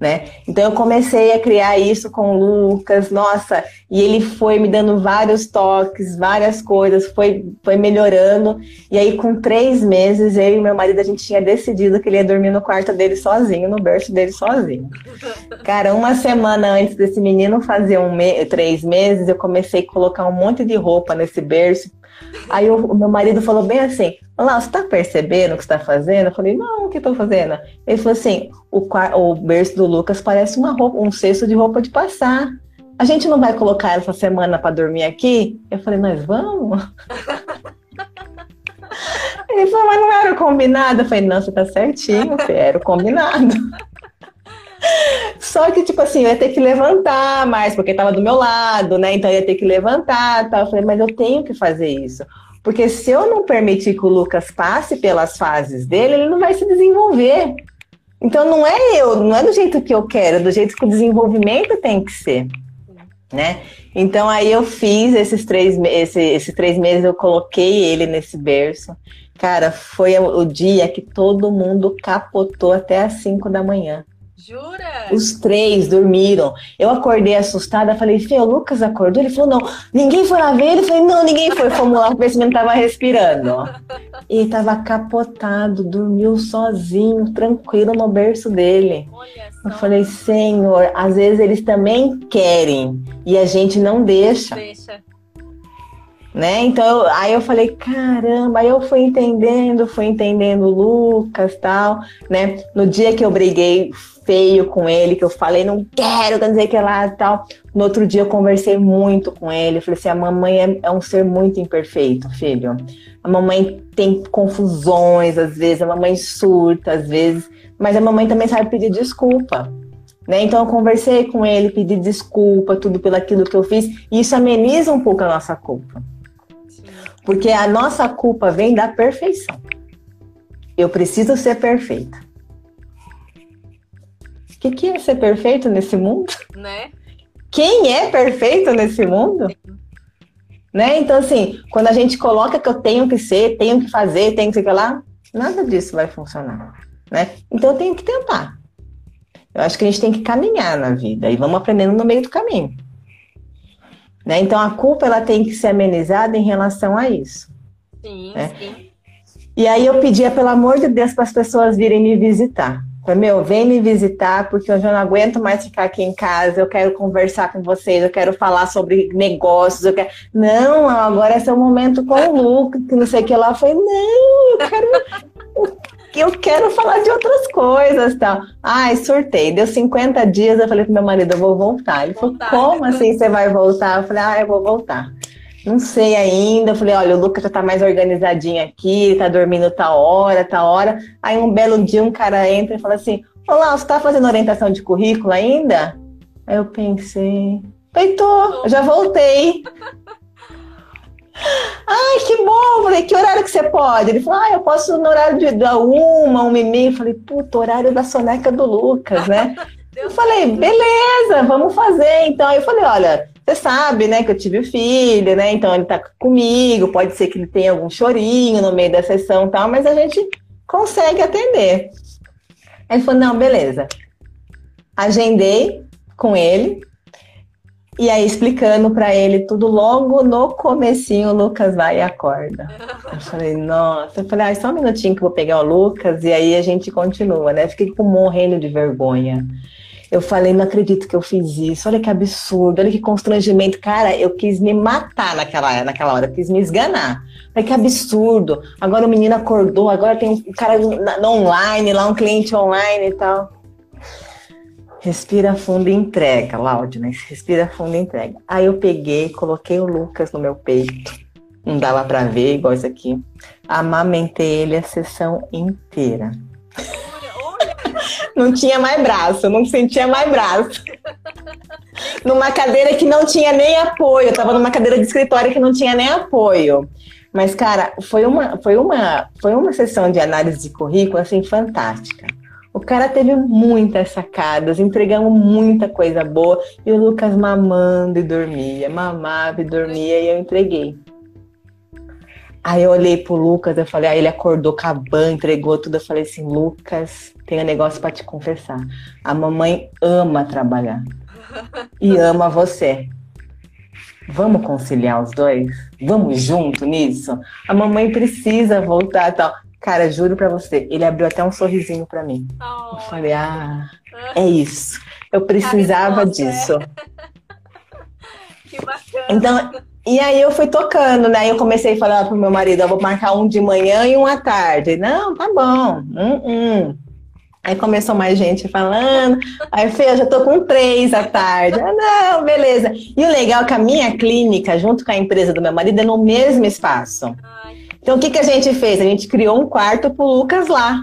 Né? Então eu comecei a criar isso com o Lucas, nossa, e ele foi me dando vários toques, várias coisas, foi, foi melhorando. E aí, com três meses, eu e meu marido, a gente tinha decidido que ele ia dormir no quarto dele sozinho, no berço dele sozinho. Cara, uma semana antes desse menino fazer um me três meses, eu comecei a colocar um monte de roupa nesse berço, Aí o, o, meu marido falou bem assim: Lá, você tá percebendo o que está fazendo? Eu falei: Não, o que estou fazendo? Ele falou assim: o, o berço do Lucas parece uma roupa, um cesto de roupa de passar. A gente não vai colocar essa semana para dormir aqui? Eu falei: Mas vamos. *laughs* Ele falou: Mas não era combinado? Eu falei: Não, você tá certinho, era o combinado. Só que, tipo assim, eu ia ter que levantar mais, porque estava do meu lado, né? Então eu ia ter que levantar tal. Eu falei, mas eu tenho que fazer isso. Porque se eu não permitir que o Lucas passe pelas fases dele, ele não vai se desenvolver. Então não é eu, não é do jeito que eu quero, é do jeito que o desenvolvimento tem que ser. Né? Então aí eu fiz esses três, esse, esses três meses, eu coloquei ele nesse berço. Cara, foi o dia que todo mundo capotou até as 5 da manhã. Jura? Os três dormiram. Eu acordei assustada, falei, Fê, o Lucas acordou? Ele falou, não, ninguém foi lá ver ele? Eu falei, não, ninguém foi. Fomos lá ver se não tava respirando. *laughs* E tava capotado, dormiu sozinho, tranquilo no berço dele. Eu falei, Senhor, às vezes eles também querem e a gente não deixa. Deixa. Né? Então, aí eu falei, caramba, aí eu fui entendendo, fui entendendo o Lucas tal, né? No dia que eu briguei feio com ele, que eu falei, não quero, quer dizer que lá tal. No outro dia eu conversei muito com ele, falei assim, a mamãe é, é um ser muito imperfeito, filho. A mamãe tem confusões às vezes, a mamãe surta às vezes, mas a mamãe também sabe pedir desculpa. Né? Então eu conversei com ele, pedi desculpa, tudo pelo aquilo que eu fiz, e isso ameniza um pouco a nossa culpa. Porque a nossa culpa vem da perfeição. Eu preciso ser perfeita. O que, que é ser perfeito nesse mundo? Né? Quem é perfeito nesse mundo? Né? Então, assim, quando a gente coloca que eu tenho que ser, tenho que fazer, tenho que ser lá, nada disso vai funcionar. Né? Então, eu tenho que tentar. Eu acho que a gente tem que caminhar na vida e vamos aprendendo no meio do caminho. Né? Então, a culpa ela tem que ser amenizada em relação a isso. Sim, né? sim. E aí eu pedia, pelo amor de Deus, para as pessoas virem me visitar. Falei, meu, vem me visitar, porque eu já não aguento mais ficar aqui em casa, eu quero conversar com vocês, eu quero falar sobre negócios, eu quero. Não, agora é seu momento com o Lucas, que não sei o que lá. Foi, não, eu quero. eu quero falar de outras coisas tal. Ai, surtei. Deu 50 dias, eu falei pro meu marido, eu vou voltar. Ele falou, como assim você vai voltar? Eu falei, ah, eu vou voltar. Não sei ainda. Eu falei, olha, o Lucas já tá mais organizadinho aqui, tá dormindo tal hora, tal hora. Aí um belo dia um cara entra e fala assim: Olá, você tá fazendo orientação de currículo ainda? Aí eu pensei, tô, já voltei. *laughs* Ai, que bom! Falei, que horário que você pode? Ele falou, ah, eu posso no horário de da uma, uma e meia. Falei, puta, horário da soneca do Lucas, né? *laughs* eu falei, beleza, vamos fazer. Então, eu falei, olha, você sabe, né, que eu tive filho, né? Então ele tá comigo, pode ser que ele tenha algum chorinho no meio da sessão e tal, mas a gente consegue atender. Aí ele falou: não, beleza. Agendei com ele, e aí, explicando para ele tudo, logo no comecinho, o Lucas vai e acorda. Eu falei, nossa, eu falei, ah, só um minutinho que eu vou pegar o Lucas e aí a gente continua, né? Fiquei com morrendo de vergonha. Eu falei, não acredito que eu fiz isso, olha que absurdo, olha que constrangimento. Cara, eu quis me matar naquela, naquela hora, eu quis me esganar. Falei, que absurdo. Agora o menino acordou, agora tem um cara online, lá um cliente online e tal. Respira fundo e entrega, Laudina. Respira fundo e entrega. Aí eu peguei, coloquei o Lucas no meu peito. Não dava para ver, igual isso aqui. Amamentei ele a sessão inteira. Não tinha mais braço, não sentia mais braço. Numa cadeira que não tinha nem apoio. Eu tava numa cadeira de escritório que não tinha nem apoio. Mas, cara, foi uma, foi uma, foi uma sessão de análise de currículo assim fantástica o cara teve muitas sacadas, entregamos muita coisa boa e o Lucas mamando e dormia, mamava e dormia e eu entreguei. Aí eu olhei pro Lucas, eu falei, aí ele acordou cabã, entregou tudo. Eu falei assim, Lucas, tenho um negócio para te confessar. A mamãe ama trabalhar *laughs* e ama você. Vamos conciliar os dois? Vamos junto nisso? A mamãe precisa voltar tal. Cara, juro pra você, ele abriu até um sorrisinho pra mim. Oh. Eu falei, ah, é isso. Eu precisava disso. *laughs* que bacana. Então, e aí eu fui tocando, né? Eu comecei a falar pro meu marido, eu vou marcar um de manhã e um à tarde. Não, tá bom. Hum, hum. Aí começou mais gente falando. Aí Fê, eu já tô com três à tarde. Ah, não, beleza. E o legal é que a minha clínica, junto com a empresa do meu marido, é no mesmo espaço. Então, o que, que a gente fez? A gente criou um quarto pro Lucas lá.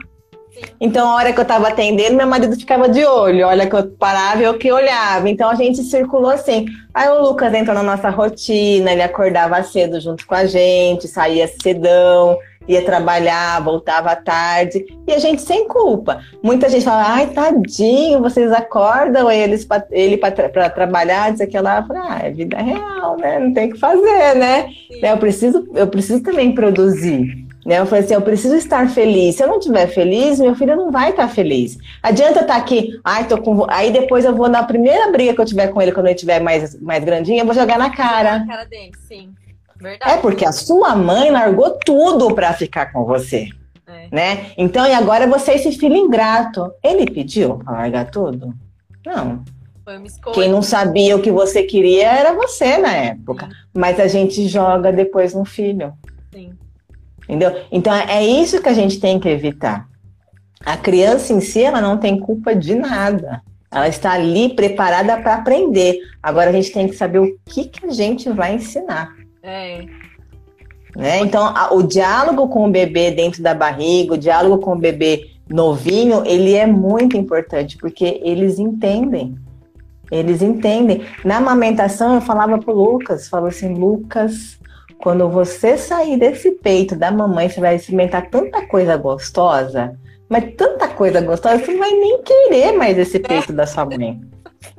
Então, a hora que eu tava atendendo, meu marido ficava de olho. Olha que eu parava e eu que olhava. Então, a gente circulou assim. Aí o Lucas entrou na nossa rotina, ele acordava cedo junto com a gente, saía cedão ia trabalhar, voltava à tarde, e a gente sem culpa. Muita gente fala, ai, tadinho, vocês acordam eles pra, ele para trabalhar, diz que lá, ah, é vida real, né? Não tem o que fazer, né? Eu preciso, eu preciso também produzir. Né? Eu falei assim, eu preciso estar feliz. Se eu não estiver feliz, meu filho não vai estar feliz. Adianta estar aqui, ai, tô com. Aí depois eu vou na primeira briga que eu tiver com ele, quando ele estiver mais, mais grandinho, eu vou jogar na cara. Na cara dele, sim. Verdade. É porque a sua mãe largou tudo para ficar com você. É. Né? Então, e agora você é esse filho ingrato. Ele pediu para largar tudo? Não. Foi uma escolha. Quem não sabia o que você queria era você na época. Sim. Mas a gente joga depois no filho. Sim. Entendeu? Então, é isso que a gente tem que evitar. A criança em si, ela não tem culpa de nada. Ela está ali preparada para aprender. Agora a gente tem que saber o que, que a gente vai ensinar. É. Né? Então, a, o diálogo com o bebê dentro da barriga, o diálogo com o bebê novinho, ele é muito importante, porque eles entendem. Eles entendem. Na amamentação, eu falava pro Lucas, falava assim, Lucas, quando você sair desse peito da mamãe, você vai experimentar tanta coisa gostosa, mas tanta coisa gostosa, você não vai nem querer mais esse peito da sua mãe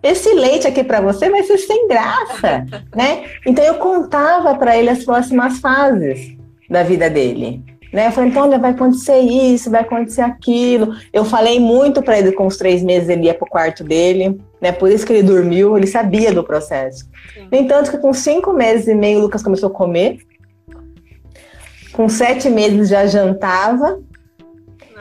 esse leite aqui para você vai ser sem graça, né? Então eu contava para ele as próximas fases da vida dele. Né? Eu falei, então, olha, vai acontecer isso, vai acontecer aquilo. Eu falei muito para ele com os três meses, ele ia pro quarto dele, né? Por isso que ele dormiu, ele sabia do processo. Sim. No entanto, que com cinco meses e meio, o Lucas começou a comer. Com sete meses já jantava.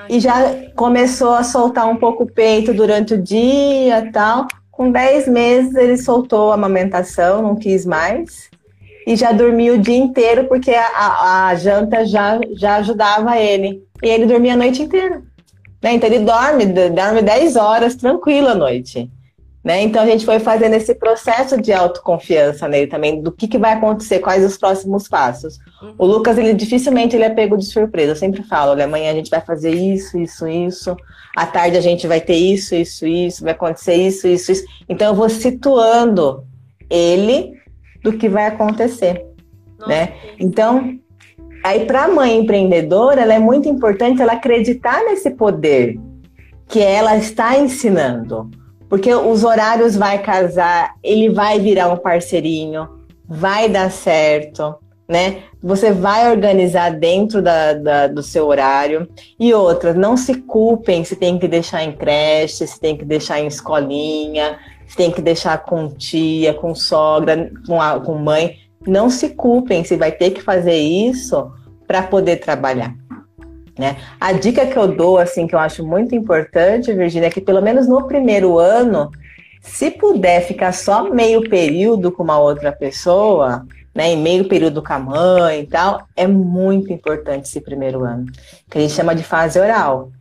E já começou a soltar um pouco o peito durante o dia tal. Com 10 meses, ele soltou a amamentação, não quis mais. E já dormia o dia inteiro, porque a, a, janta já, já ajudava ele. E ele dormia a noite inteira. Né? Então, ele dorme, dorme 10 horas tranquilo à noite. Né? Então a gente foi fazendo esse processo de autoconfiança nele também, do que, que vai acontecer, quais os próximos passos. Uhum. O Lucas, ele dificilmente ele é pego de surpresa. Eu sempre falo, olha, amanhã a gente vai fazer isso, isso, isso. À tarde a gente vai ter isso, isso, isso, vai acontecer isso, isso, isso. Então eu vou situando ele do que vai acontecer, Nossa, né? Então, aí para a mãe empreendedora, ela é muito importante ela acreditar nesse poder que ela está ensinando. Porque os horários vai casar, ele vai virar um parceirinho, vai dar certo, né? Você vai organizar dentro da, da, do seu horário. E outras, não se culpem se tem que deixar em creche, se tem que deixar em escolinha, se tem que deixar com tia, com sogra, com, a, com mãe. Não se culpem se vai ter que fazer isso para poder trabalhar. Né? A dica que eu dou, assim, que eu acho muito importante, Virginia, é que pelo menos no primeiro ano, se puder ficar só meio período com uma outra pessoa, né, em meio período com a mãe e tal, é muito importante esse primeiro ano, que a gente chama de fase oral.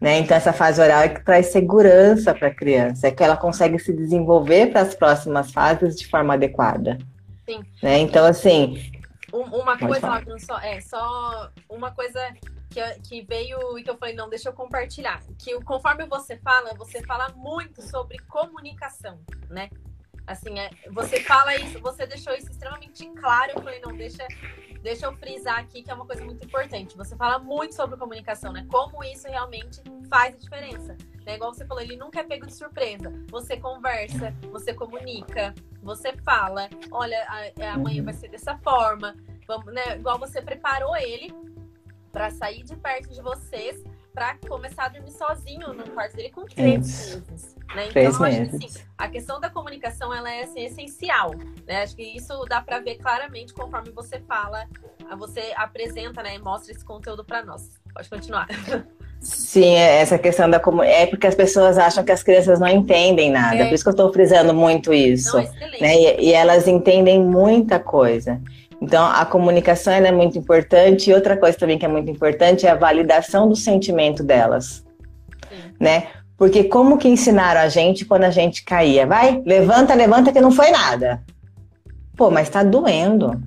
Né? Então, essa fase oral é que traz segurança para a criança, é que ela consegue se desenvolver para as próximas fases de forma adequada. Sim. Né? Então, assim. Uma coisa, só, é, só uma coisa que, que veio e que eu falei, não, deixa eu compartilhar. Que conforme você fala, você fala muito sobre comunicação, né? Assim, é, você fala isso, você deixou isso extremamente claro. Eu falei, não, deixa, deixa eu frisar aqui que é uma coisa muito importante. Você fala muito sobre comunicação, né? Como isso realmente faz a diferença. Né? Igual você falou, ele nunca é pego de surpresa. Você conversa, você comunica, você fala, olha, amanhã vai ser dessa forma. Vamos, né? Igual você preparou ele para sair de perto de vocês para começar a dormir sozinho no quarto dele com três meses. Né? Então, três meses. Assim, a questão da comunicação ela é assim, essencial. Né? Acho que isso dá para ver claramente conforme você fala, você apresenta, né, e mostra esse conteúdo para nós. Pode continuar. Sim, é, essa questão da comunicação. É porque as pessoas acham que as crianças não entendem nada. É. Por isso que eu estou frisando muito isso. Não, né? E, e, elas entendem muita coisa. Então, a comunicação é muito importante. E outra coisa também que é muito importante é a validação do sentimento delas. Sim. Né? Porque como que ensinaram a gente quando a gente caía? Vai, levanta, levanta que não foi nada. Pô, mas tá doendo.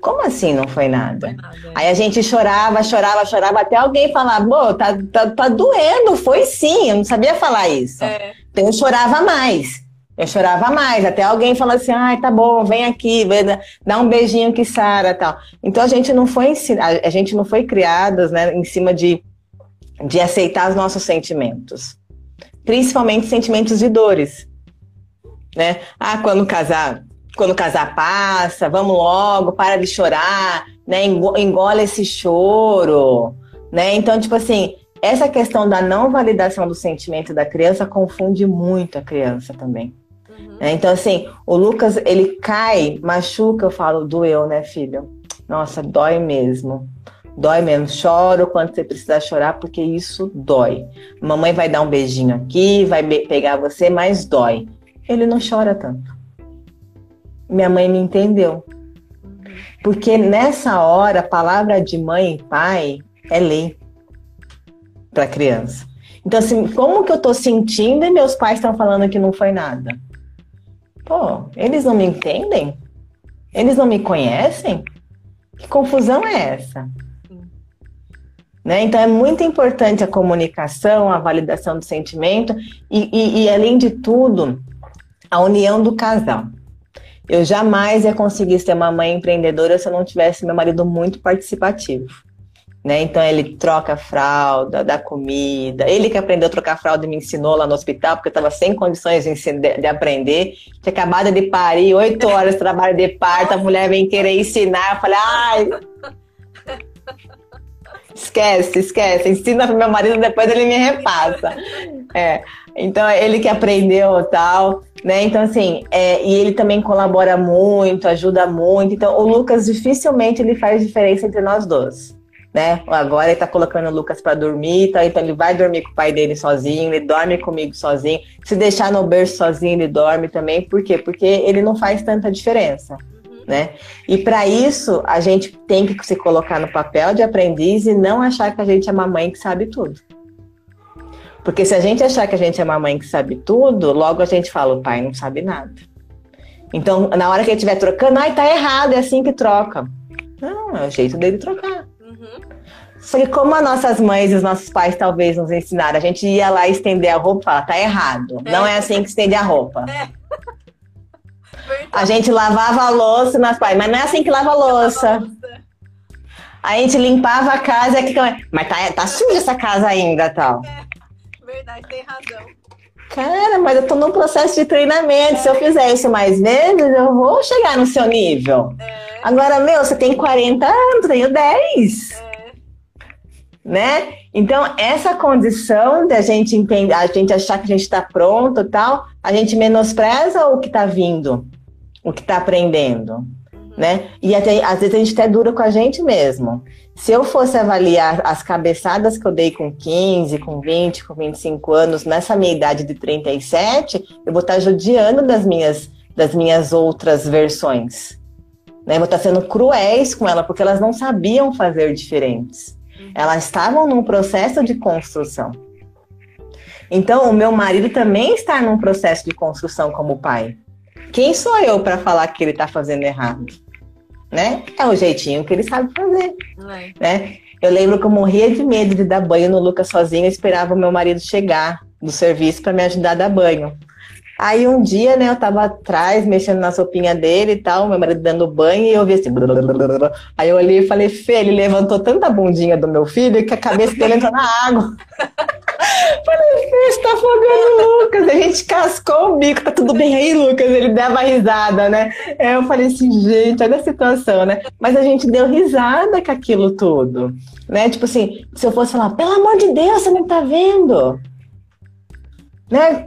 Como assim não foi nada? Não foi nada. Aí a gente chorava, chorava, chorava, até alguém falar, pô, tá, tá, tá doendo, foi sim, eu não sabia falar isso. É. Então eu chorava mais. Eu chorava mais, até alguém falou assim, ai, tá bom, vem aqui, dá um beijinho que Sara, tal. Então a gente não foi ensinado, a gente não foi criadas, né, em cima de, de aceitar os nossos sentimentos. Principalmente sentimentos de dores, né? Ah, quando casar, quando casar passa, vamos logo, para de chorar, né? Engole esse choro, né? Então, tipo assim, essa questão da não validação do sentimento da criança confunde muito a criança também. É, então, assim, o Lucas, ele cai, machuca, eu falo, doeu, né, filho? Nossa, dói mesmo. Dói mesmo. Choro quando você precisar chorar, porque isso dói. Mamãe vai dar um beijinho aqui, vai pegar você, mas dói. Ele não chora tanto. Minha mãe me entendeu. Porque nessa hora, a palavra de mãe e pai é lei para criança. Então, assim, como que eu tô sentindo e meus pais estão falando que não foi nada? Pô, eles não me entendem? Eles não me conhecem? Que confusão é essa? Né? Então é muito importante a comunicação, a validação do sentimento e, e, e, além de tudo, a união do casal. Eu jamais ia conseguir ser uma mãe empreendedora se eu não tivesse meu marido muito participativo. Né? Então ele troca a fralda, dá comida. Ele que aprendeu a trocar a fralda e me ensinou lá no hospital, porque eu estava sem condições de, de, aprender. Tinha acabado de parir, oito horas de trabalho de parto, a mulher vem querer ensinar. Eu falei, ai. Esquece, esquece. Ensina pro meu marido, depois ele me repassa. É. Então, ele que aprendeu tal, né? Então, assim, é, e ele também colabora muito, ajuda muito. Então, o Lucas dificilmente ele faz diferença entre nós dois né? Agora ele tá colocando o Lucas para dormir, tá? então ele vai dormir com o pai dele sozinho, ele dorme comigo sozinho. Se deixar no berço sozinho, ele dorme também. Por quê? Porque ele não faz tanta diferença. Né? E para isso, a gente tem que se colocar no papel de aprendiz e não achar que a gente é uma mãe que sabe tudo. Porque se a gente achar que a gente é uma mãe que sabe tudo, logo a gente fala, o pai não sabe nada. Então, na hora que ele estiver trocando, ai, tá errado, é assim que troca. Não, é o jeito dele trocar. Só que como as nossas mães e os nossos pais talvez nos ensinaram, a gente ia lá estender a roupa e tá errado. É. Não é assim que estende a roupa. É. *laughs* A gente lavava a louça, nas pais, mas não é assim que lava a louça. A gente limpava a casa, mas tá, tá suja essa casa ainda, tal. É, verdade, tem razão. Cara, mas eu tô num processo de treinamento. Se eu fizer isso mais vezes, eu vou chegar no seu nível. É. Agora, meu, você tem 40 anos, tenho 10. É. Né? Então, essa condição de a gente entender, a gente achar que a gente está pronto e tal, a gente menospreza o que está vindo, o que está aprendendo né? E até, às vezes a gente até dura com a gente mesmo. Se eu fosse avaliar as cabeçadas que eu dei com 15, com 20, com 25 anos, nessa minha idade de 37, eu vou estar judiando das minhas, das minhas outras versões. Né? Eu vou estar sendo cruéis com ela, porque elas não sabiam fazer diferentes. Elas estavam num processo de construção. Então, o meu marido também está num processo de construção como pai. Quem sou eu para falar que ele está fazendo errado? Né? É o jeitinho que ele sabe fazer, é. né? Eu lembro que eu morria de medo de dar banho no Lucas sozinho, eu esperava o meu marido chegar do serviço para me ajudar a dar banho. Aí um dia, né, eu tava atrás, mexendo na sopinha dele e tal, meu marido dando banho, e eu vi assim. *laughs* Aí eu olhei e falei, Fê, ele levantou tanta bundinha do meu filho que a cabeça dele entrou na água. *laughs* falei, Fê, você tá afogando o Lucas. A gente cascou o bico, tá tudo bem aí, Lucas? Ele dava risada, né? Aí eu falei assim, gente, olha a situação, né? Mas a gente deu risada com aquilo tudo, né? Tipo assim, se eu fosse falar, pelo amor de Deus, você não tá vendo? Né?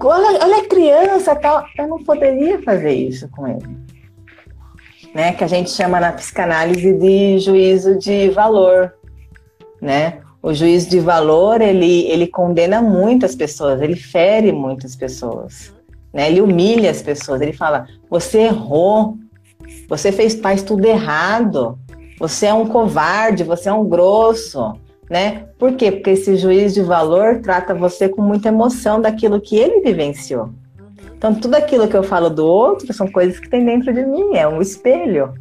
Criança tal. Eu não poderia fazer isso com ele. Né? Que a gente chama na psicanálise de juízo de valor. Né? O juízo de valor, ele, ele condena muitas pessoas, ele fere muitas pessoas. Né? Ele humilha as pessoas, ele fala, você errou, você fez, faz tudo errado, você é um covarde, você é um grosso, né? Por quê? Porque esse juiz de valor trata você com muita emoção daquilo que ele vivenciou. Então, tudo aquilo que eu falo do outro são coisas que tem dentro de mim, é um espelho,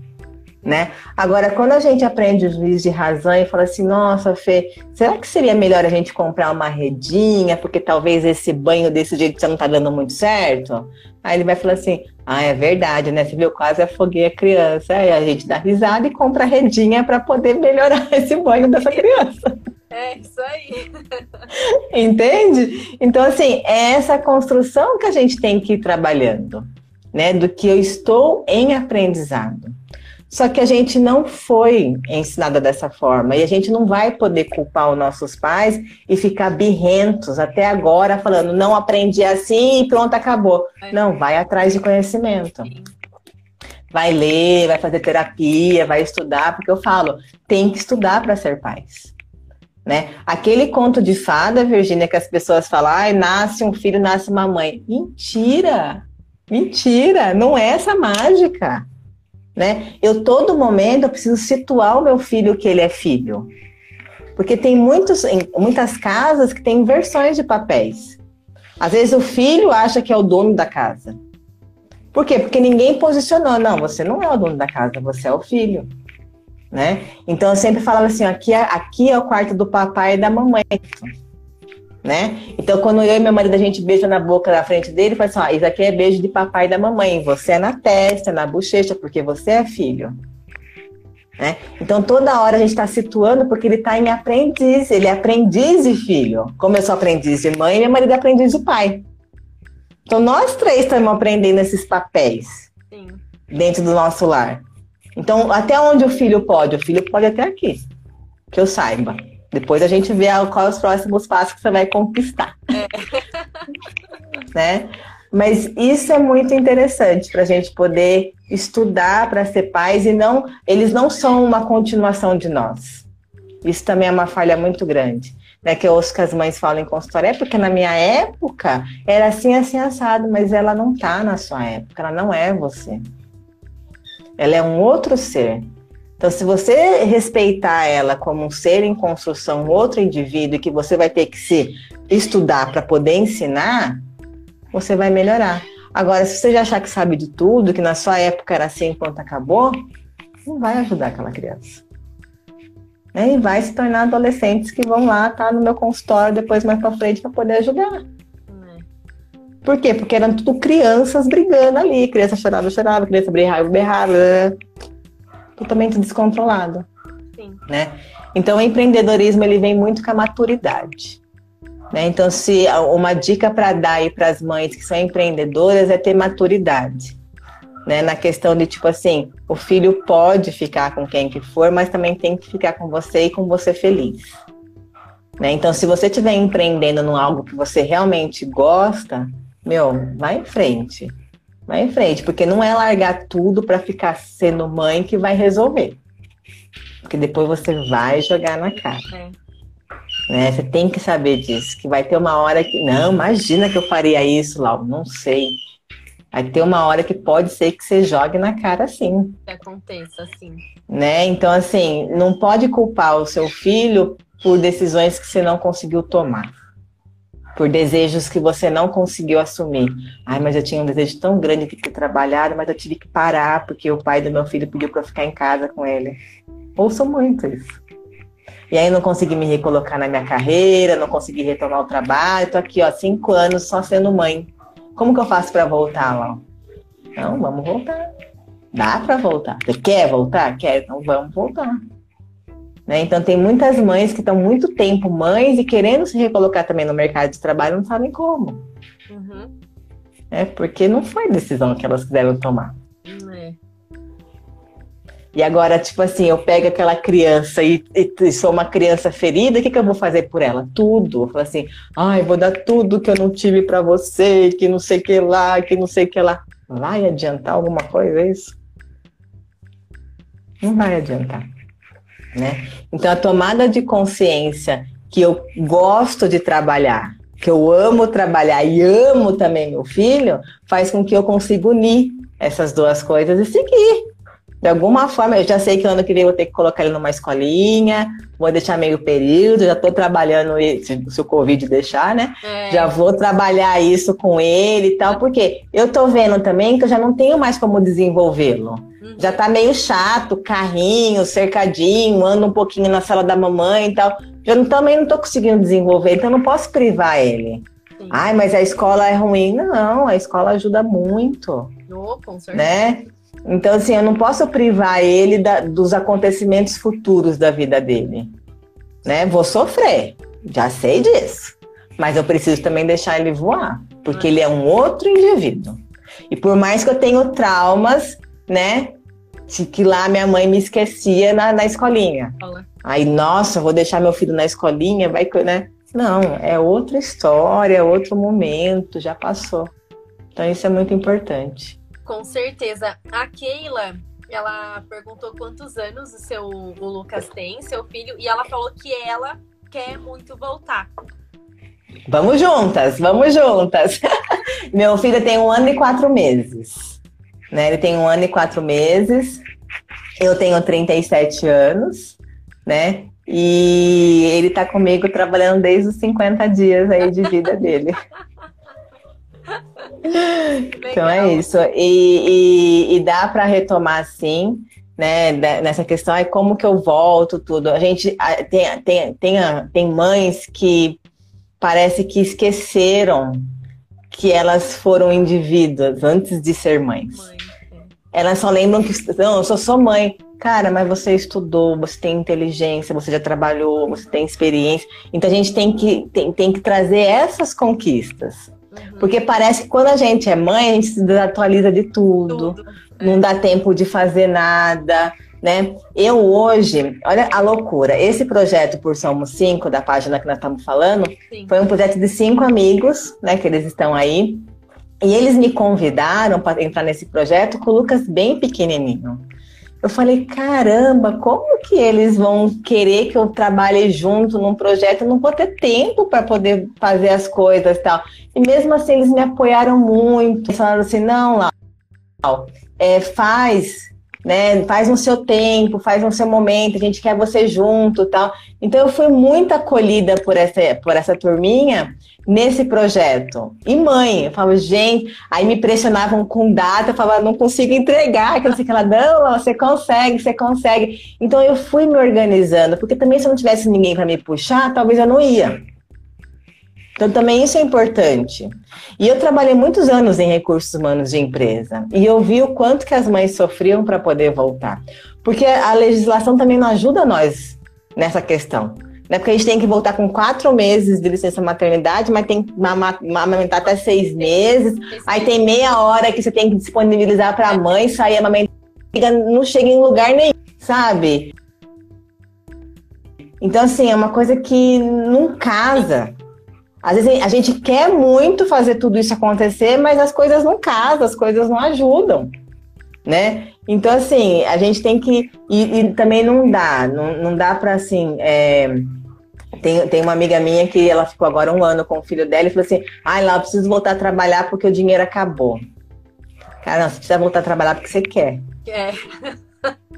né? Agora, quando a gente aprende o juiz de razão e fala assim, nossa, Fê, será que seria melhor a gente comprar uma redinha, porque talvez esse banho desse jeito você não tá dando muito certo? Aí ele vai falar assim, ah, é verdade, né? Você viu, quase afoguei a criança. Aí a gente dá risada e compra a redinha para poder melhorar *laughs* esse banho dessa criança. É, isso aí. *laughs* Entende? Então, assim, é essa construção que a gente tem que ir trabalhando, né? Do que eu estou em aprendizado. Só que a gente não foi ensinada dessa forma e a gente não vai poder culpar os nossos pais e ficar birrentos até agora falando não aprendi assim e pronto, acabou. Não, vai atrás de conhecimento. Vai ler, vai fazer terapia, vai estudar, porque eu falo, tem que estudar para ser pais. Né? Aquele conto de fada, Virgínia, que as pessoas falam, ai, nasce um filho, nasce uma mãe. Mentira! Mentira! Não é essa mágica né? Eu todo momento eu preciso situar o meu filho que ele é filho. Porque tem muitos, muitas casas que têm inversões de papéis. Às vezes o filho acha que é o dono da casa. Por quê? Porque ninguém posicionou. Não, você não é o dono da casa, você é o filho. Né? Então eu sempre falava assim: aqui é, aqui é o quarto do papai e da mamãe né? Então, quando eu e meu marido a gente beija na boca da frente dele, fala assim: ó, isso aqui é beijo de papai e da mamãe. Você é na testa, na bochecha, porque você é filho. Né? Então, toda hora a gente está situando porque ele está em aprendiz. Ele é aprendiz de filho. Como eu sou aprendiz de mãe, meu marido é aprendiz de pai. Então, nós três estamos aprendendo esses papéis Sim. dentro do nosso lar. Então, até onde o filho pode? O filho pode até aqui, que eu saiba. Depois a gente vê quais os próximos passos que você vai conquistar. É. *laughs* né? Mas isso é muito interessante para a gente poder estudar para ser pais e não, eles não são uma continuação de nós. Isso também é uma falha muito grande. Né, que eu ouço que as mães falam em consultório, é porque na minha época era assim, assim, assado, mas ela não está na sua época, ela não é você. Ela é um outro ser. Então, se você respeitar ela como um ser em construção, outro indivíduo, que você vai ter que se estudar para poder ensinar, você vai melhorar. Agora, se você já achar que sabe de tudo, que na sua época era assim enquanto acabou, não vai ajudar aquela criança. Né? E vai se tornar adolescentes que vão lá, tá no meu consultório depois mais para frente para poder ajudar. Por quê? Porque eram tudo crianças brigando ali. Criança chorava, chorava, criança berrava, berrava totalmente descontrolado. Sim. Né? Então, o empreendedorismo ele vem muito com a maturidade. Né? Então, se uma dica para dar aí para as mães que são empreendedoras é ter maturidade. Né? Na questão de tipo assim, o filho pode ficar com quem que for, mas também tem que ficar com você e com você feliz. Né? Então, se você estiver empreendendo em algo que você realmente gosta, meu, vai em frente. Vai em frente, porque não é largar tudo para ficar sendo mãe que vai resolver. Porque depois você vai jogar na cara. É. Né? Você tem que saber disso, que vai ter uma hora que. Não, imagina que eu faria isso, Lau. Não sei. Vai ter uma hora que pode ser que você jogue na cara assim. Que aconteça assim. Né? Então, assim, não pode culpar o seu filho por decisões que você não conseguiu tomar. Por desejos que você não conseguiu assumir. Ai, mas eu tinha um desejo tão grande de ter trabalhado, mas eu tive que parar porque o pai do meu filho pediu para ficar em casa com ele. Ouço muito isso. E aí não consegui me recolocar na minha carreira, não consegui retomar o trabalho, tô aqui, ó, cinco anos só sendo mãe. Como que eu faço para voltar lá? Não, vamos voltar. Dá para voltar. Você quer voltar? Quer, então vamos voltar. Né? Então tem muitas mães que estão muito tempo mães e querendo se recolocar também no mercado de trabalho não sabem como. Uhum. É porque não foi decisão que elas quiseram tomar. E agora, tipo assim, eu pego aquela criança e, e sou uma criança ferida, o que, que eu vou fazer por ela? Tudo. Eu falo assim, ai, vou dar tudo que eu não tive para você, que não sei que lá, que não sei que lá. Vai adiantar alguma coisa é isso? Não vai adiantar. Né? Então, a tomada de consciência que eu gosto de trabalhar, que eu amo trabalhar e amo também meu filho, faz com que eu consiga unir essas duas coisas e seguir de alguma forma, eu já sei que ano que vem eu vou ter que colocar ele numa escolinha, vou deixar meio período, já estou trabalhando, se, se o Covid deixar, né? É. Já vou trabalhar isso com ele e tal, porque eu estou vendo também que eu já não tenho mais como desenvolvê-lo. Uhum. Já está meio chato, carrinho, cercadinho, ando um pouquinho na sala da mamãe e tal. Já não, também não estou conseguindo desenvolver, então não posso privar ele. Sim. Ai, mas a escola é ruim. Não, a escola ajuda muito. Oh, com certeza. Né? Então, assim, eu não posso privar ele da, dos acontecimentos futuros da vida dele. Né? Vou sofrer, já sei disso. Mas eu preciso também deixar ele voar, porque ele é um outro indivíduo. E por mais que eu tenha traumas, né? De que lá minha mãe me esquecia na, na escolinha. Olá. Aí, nossa, vou deixar meu filho na escolinha, vai, né? Não, é outra história, outro momento, já passou. Então, isso é muito importante. Com certeza. A Keila, ela perguntou quantos anos o seu o Lucas tem, seu filho, e ela falou que ela quer muito voltar. Vamos juntas, vamos juntas. *laughs* Meu filho tem um ano e quatro meses. Né? Ele tem um ano e quatro meses. Eu tenho 37 anos, né? E ele tá comigo trabalhando desde os 50 dias aí de vida dele. *laughs* então é isso. E, e, e dá para retomar sim, né? Nessa questão, é como que eu volto, tudo. A gente tem, tem, tem, tem mães que parece que esqueceram que elas foram indivíduas antes de ser mães. Mãe, elas só lembram que, não, eu só sou mãe. Cara, mas você estudou, você tem inteligência, você já trabalhou, você tem experiência. Então a gente tem que, tem, tem que trazer essas conquistas. Uhum. Porque parece que quando a gente é mãe, a gente se desatualiza de tudo, tudo. não é. dá tempo de fazer nada, né? Eu hoje, olha a loucura, esse projeto por Somos Cinco, da página que nós estamos falando, Sim. foi um projeto de cinco amigos, né, que eles estão aí, e eles me convidaram para entrar nesse projeto com o Lucas bem pequenininho. Eu falei, caramba, como que eles vão querer que eu trabalhe junto num projeto? Eu não vou ter tempo para poder fazer as coisas tal. E mesmo assim, eles me apoiaram muito. Falaram assim: não, lá, é, faz, né? Faz no seu tempo, faz no seu momento, a gente quer você junto tal. Então eu fui muito acolhida por essa, por essa turminha nesse projeto. E mãe, eu falava, gente, aí me pressionavam com data, eu falava, não consigo entregar, que não sei que ela, não, você consegue, você consegue. Então eu fui me organizando, porque também se eu não tivesse ninguém para me puxar, talvez eu não ia. Então também isso é importante. E eu trabalhei muitos anos em recursos humanos de empresa e eu vi o quanto que as mães sofriam para poder voltar. Porque a legislação também não ajuda nós nessa questão. Né? Porque a gente tem que voltar com quatro meses de licença maternidade, mas tem que amamentar até seis meses. Aí tem meia hora que você tem que disponibilizar para a mãe sair amamentar. Não chega em lugar nenhum, sabe? Então, assim, é uma coisa que não casa. Às vezes a gente quer muito fazer tudo isso acontecer, mas as coisas não casam, as coisas não ajudam, né? Então, assim, a gente tem que. E, e também não dá, não, não dá para, assim. É... Tem, tem uma amiga minha que ela ficou agora um ano com o filho dela e falou assim: ai, lá, eu preciso voltar a trabalhar porque o dinheiro acabou. Cara, não, você precisa voltar a trabalhar porque você quer. É.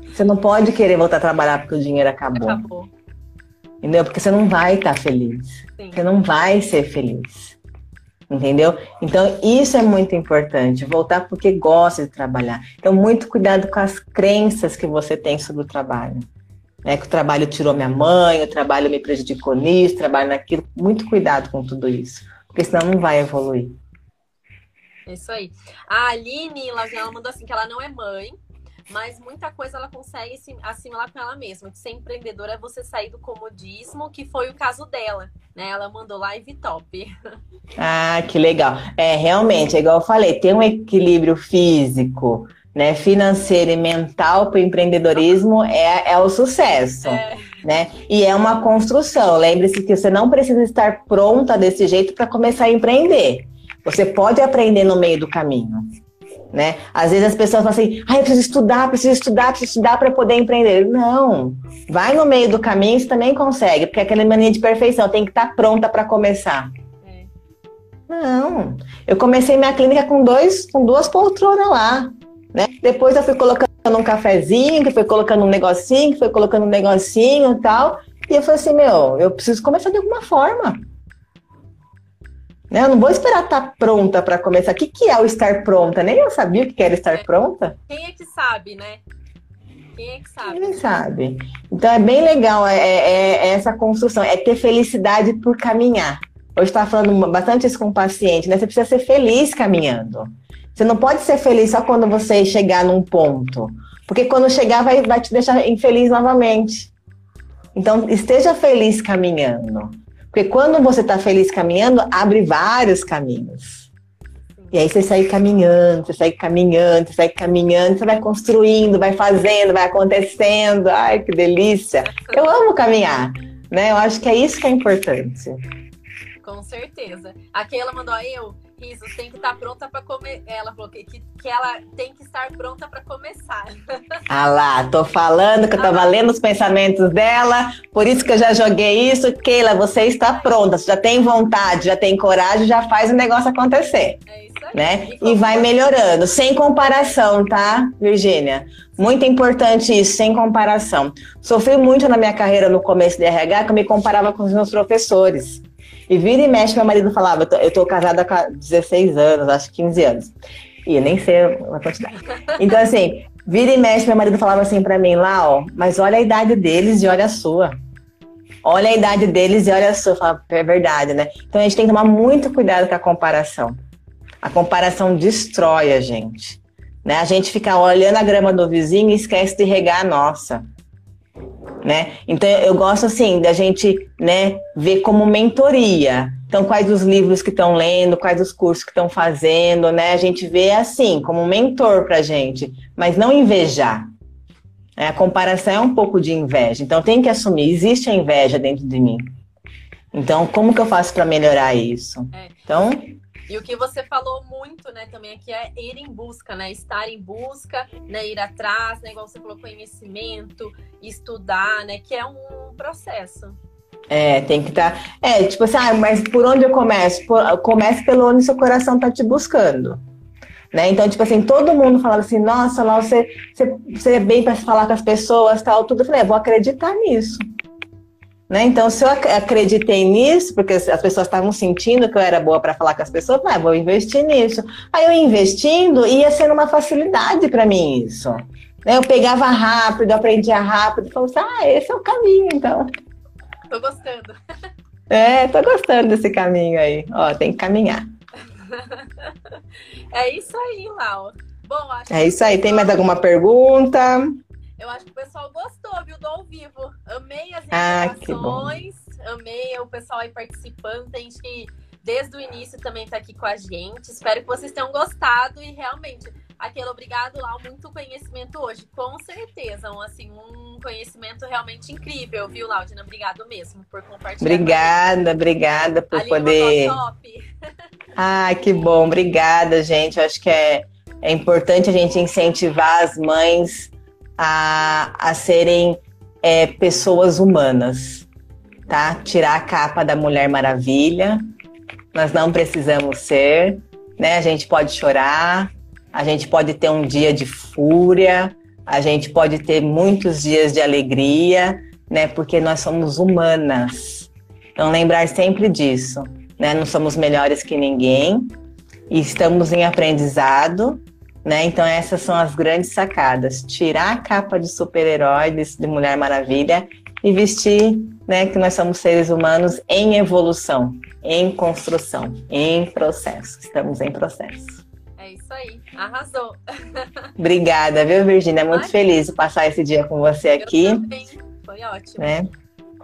Você não pode querer voltar a trabalhar porque o dinheiro acabou. Acabou. Entendeu? Porque você não vai estar feliz. Sim. Você não vai ser feliz. Entendeu? Então, isso é muito importante. Voltar porque gosta de trabalhar. Então, muito cuidado com as crenças que você tem sobre o trabalho. É que o trabalho tirou minha mãe, o trabalho me prejudicou nisso, o trabalho naquilo. Muito cuidado com tudo isso. Porque senão não vai evoluir. É isso aí. A Aline, ela mandou assim que ela não é mãe, mas muita coisa ela consegue assimilar com ela mesma. Que ser empreendedora é você sair do comodismo, que foi o caso dela, né? Ela mandou live top. *laughs* Ah, que legal. É, realmente, é igual eu falei, ter um equilíbrio físico, né, financeiro e mental para o empreendedorismo é, é o sucesso. É. Né? E é uma construção. Lembre-se que você não precisa estar pronta desse jeito para começar a empreender. Você pode aprender no meio do caminho né? Às vezes as pessoas falam assim, ah, eu preciso estudar, preciso estudar, preciso estudar para poder empreender. Não, vai no meio do caminho, você também consegue, porque aquela mania de perfeição tem que estar tá pronta para começar. É. Não, eu comecei minha clínica com dois, com duas poltronas lá, né? Depois eu fui colocando um cafezinho, que foi colocando um negocinho, que foi colocando um negocinho e tal. E eu falei assim, meu, eu preciso começar de alguma forma. Né? Eu não vou esperar estar tá pronta para começar. O que, que é o estar pronta? Nem eu sabia o que era estar é. pronta. Quem é que sabe, né? Quem é que sabe? Quem sabe. Então é bem legal é, é, é essa construção, é ter felicidade por caminhar. Hoje estava falando bastante isso com o paciente, né? Você precisa ser feliz caminhando. Você não pode ser feliz só quando você chegar num ponto. Porque quando chegar vai, vai te deixar infeliz novamente. Então, esteja feliz caminhando. Porque quando você está feliz caminhando, abre vários caminhos. E aí você sai caminhando, você sai caminhando, você sai caminhando, você vai construindo, vai fazendo, vai acontecendo. Ai, que delícia! Eu amo caminhar, né? Eu acho que é isso que é importante. Com certeza. Aqui ela mandou eu isso, tem que estar tá pronta para comer. Ela falou que, que, que, ela tem que estar pronta para começar. *laughs* Ah lá, tô falando que eu tava ah, lendo os pensamentos dela, por isso que eu já joguei isso. Keila, você está pronta, você já tem vontade, já tem coragem, já faz o negócio acontecer. É isso aí. Né? E, e vai melhorando, sem comparação, tá, Virgínia? Muito importante isso, sem comparação. Sofri muito na minha carreira no começo de RH que eu me comparava com os meus professores. E vira e mexe, meu marido falava, eu tô, eu tô casada há 16 anos, acho 15 anos. E nem sei a quantidade. Então, assim, vira e mexe, meu marido falava assim para mim, lá, ó, mas olha a idade deles e olha a sua. Olha a idade deles e olha a sua. Falo, é verdade, né? Então a gente tem que tomar muito cuidado com a comparação. A comparação destrói a gente. Né? A gente fica olhando a grama do vizinho e esquece de regar a nossa né? Então eu gosto assim da gente, né, ver como mentoria. Então quais os livros que estão lendo, quais os cursos que estão fazendo, né? A gente vê assim como mentor para gente, mas não invejar. É, a comparação é um pouco de inveja. Então tem que assumir, existe a inveja dentro de mim. Então como que eu faço para melhorar isso? É. Então e o que você falou muito, né, também aqui é ir em busca, né? Estar em busca, né? Ir atrás, né? Igual você falou, conhecimento, estudar, né? Que é um processo. É, tem que estar. Tá... É, tipo assim, ah, mas por onde eu começo? Por... Comece pelo onde seu coração tá te buscando. Né? Então, tipo assim, todo mundo falava assim, nossa, lá você, você, você é bem para falar com as pessoas, tal, tudo. Eu falei, é, vou acreditar nisso. Né? Então, se eu acreditei nisso, porque as pessoas estavam sentindo que eu era boa para falar com as pessoas, ah, vou investir nisso. Aí eu investindo, ia sendo uma facilidade para mim isso. Né? Eu pegava rápido, aprendia rápido, falava assim, ah, esse é o caminho, então. Tô gostando. É, tô gostando desse caminho aí. Ó, tem que caminhar. *laughs* é isso aí, Lau. Bom, É isso aí. Tem mais alguma pergunta? Eu acho que o pessoal gostou, viu, do ao vivo. Amei as interações, ah, amei o pessoal aí participando. Tem gente que desde o início também tá aqui com a gente. Espero que vocês tenham gostado e realmente aquele obrigado lá, muito conhecimento hoje, com certeza, um, assim, um conhecimento realmente incrível, viu, Laudina? Obrigado mesmo por compartilhar. Obrigada, obrigada por poder. Top. *laughs* Ah, que bom, obrigada, gente. acho que é, é importante a gente incentivar as mães a, a serem é, pessoas humanas, tá? Tirar a capa da Mulher Maravilha. Nós não precisamos ser, né? A gente pode chorar, a gente pode ter um dia de fúria, a gente pode ter muitos dias de alegria, né? Porque nós somos humanas. Então, lembrar sempre disso, né? Não somos melhores que ninguém e estamos em aprendizado, né? Então, essas são as grandes sacadas: tirar a capa de super-herói, de Mulher Maravilha e vestir, né? Que nós somos seres humanos em evolução, em construção, em processo. Estamos em processo. É isso aí, arrasou. *laughs* Obrigada, viu, Virginia? Muito Ai. feliz de passar esse dia com você aqui. Eu também. Foi ótimo. Né?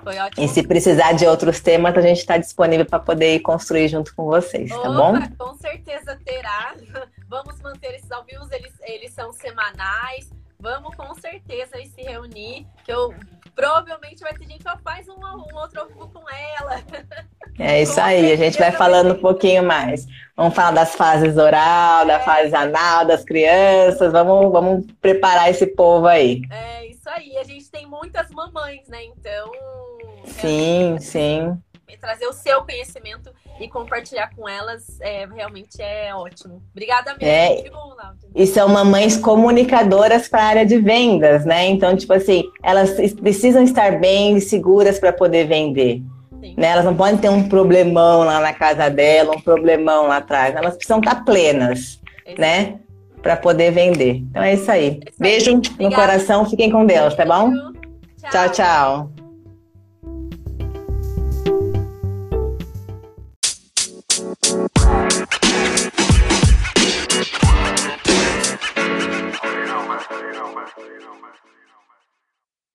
Foi ótimo. E se precisar de outros temas, a gente está disponível para poder construir junto com vocês, tá Opa, tá bom? Com certeza terá. *laughs* Vamos manter esses ao vivo, eles, eles são semanais. Vamos com certeza se reunir, que eu provavelmente vai ter gente que faz um, um outro ao vivo com ela. *laughs* É isso aí, a gente vai falando um pouquinho mais. Vamos falar das fases oral, da é. fase anal, das crianças. Vamos, vamos preparar esse povo aí. É isso aí. A gente tem muitas mamães, né? Então. Sim, sim. Trazer o seu conhecimento e compartilhar com elas é, realmente é ótimo. Obrigada mesmo. É, e são mamães comunicadoras para a área de vendas, né? Então, tipo assim, elas precisam estar bem seguras para poder vender. Né? Elas não podem ter um problemão lá na casa dela, um problemão lá atrás. Elas precisam estar plenas, Exato. né? Para poder vender. Então é isso aí. É isso aí. Beijo Obrigada. no coração, fiquem com Deus, tá bom? tchau. tchau. tchau.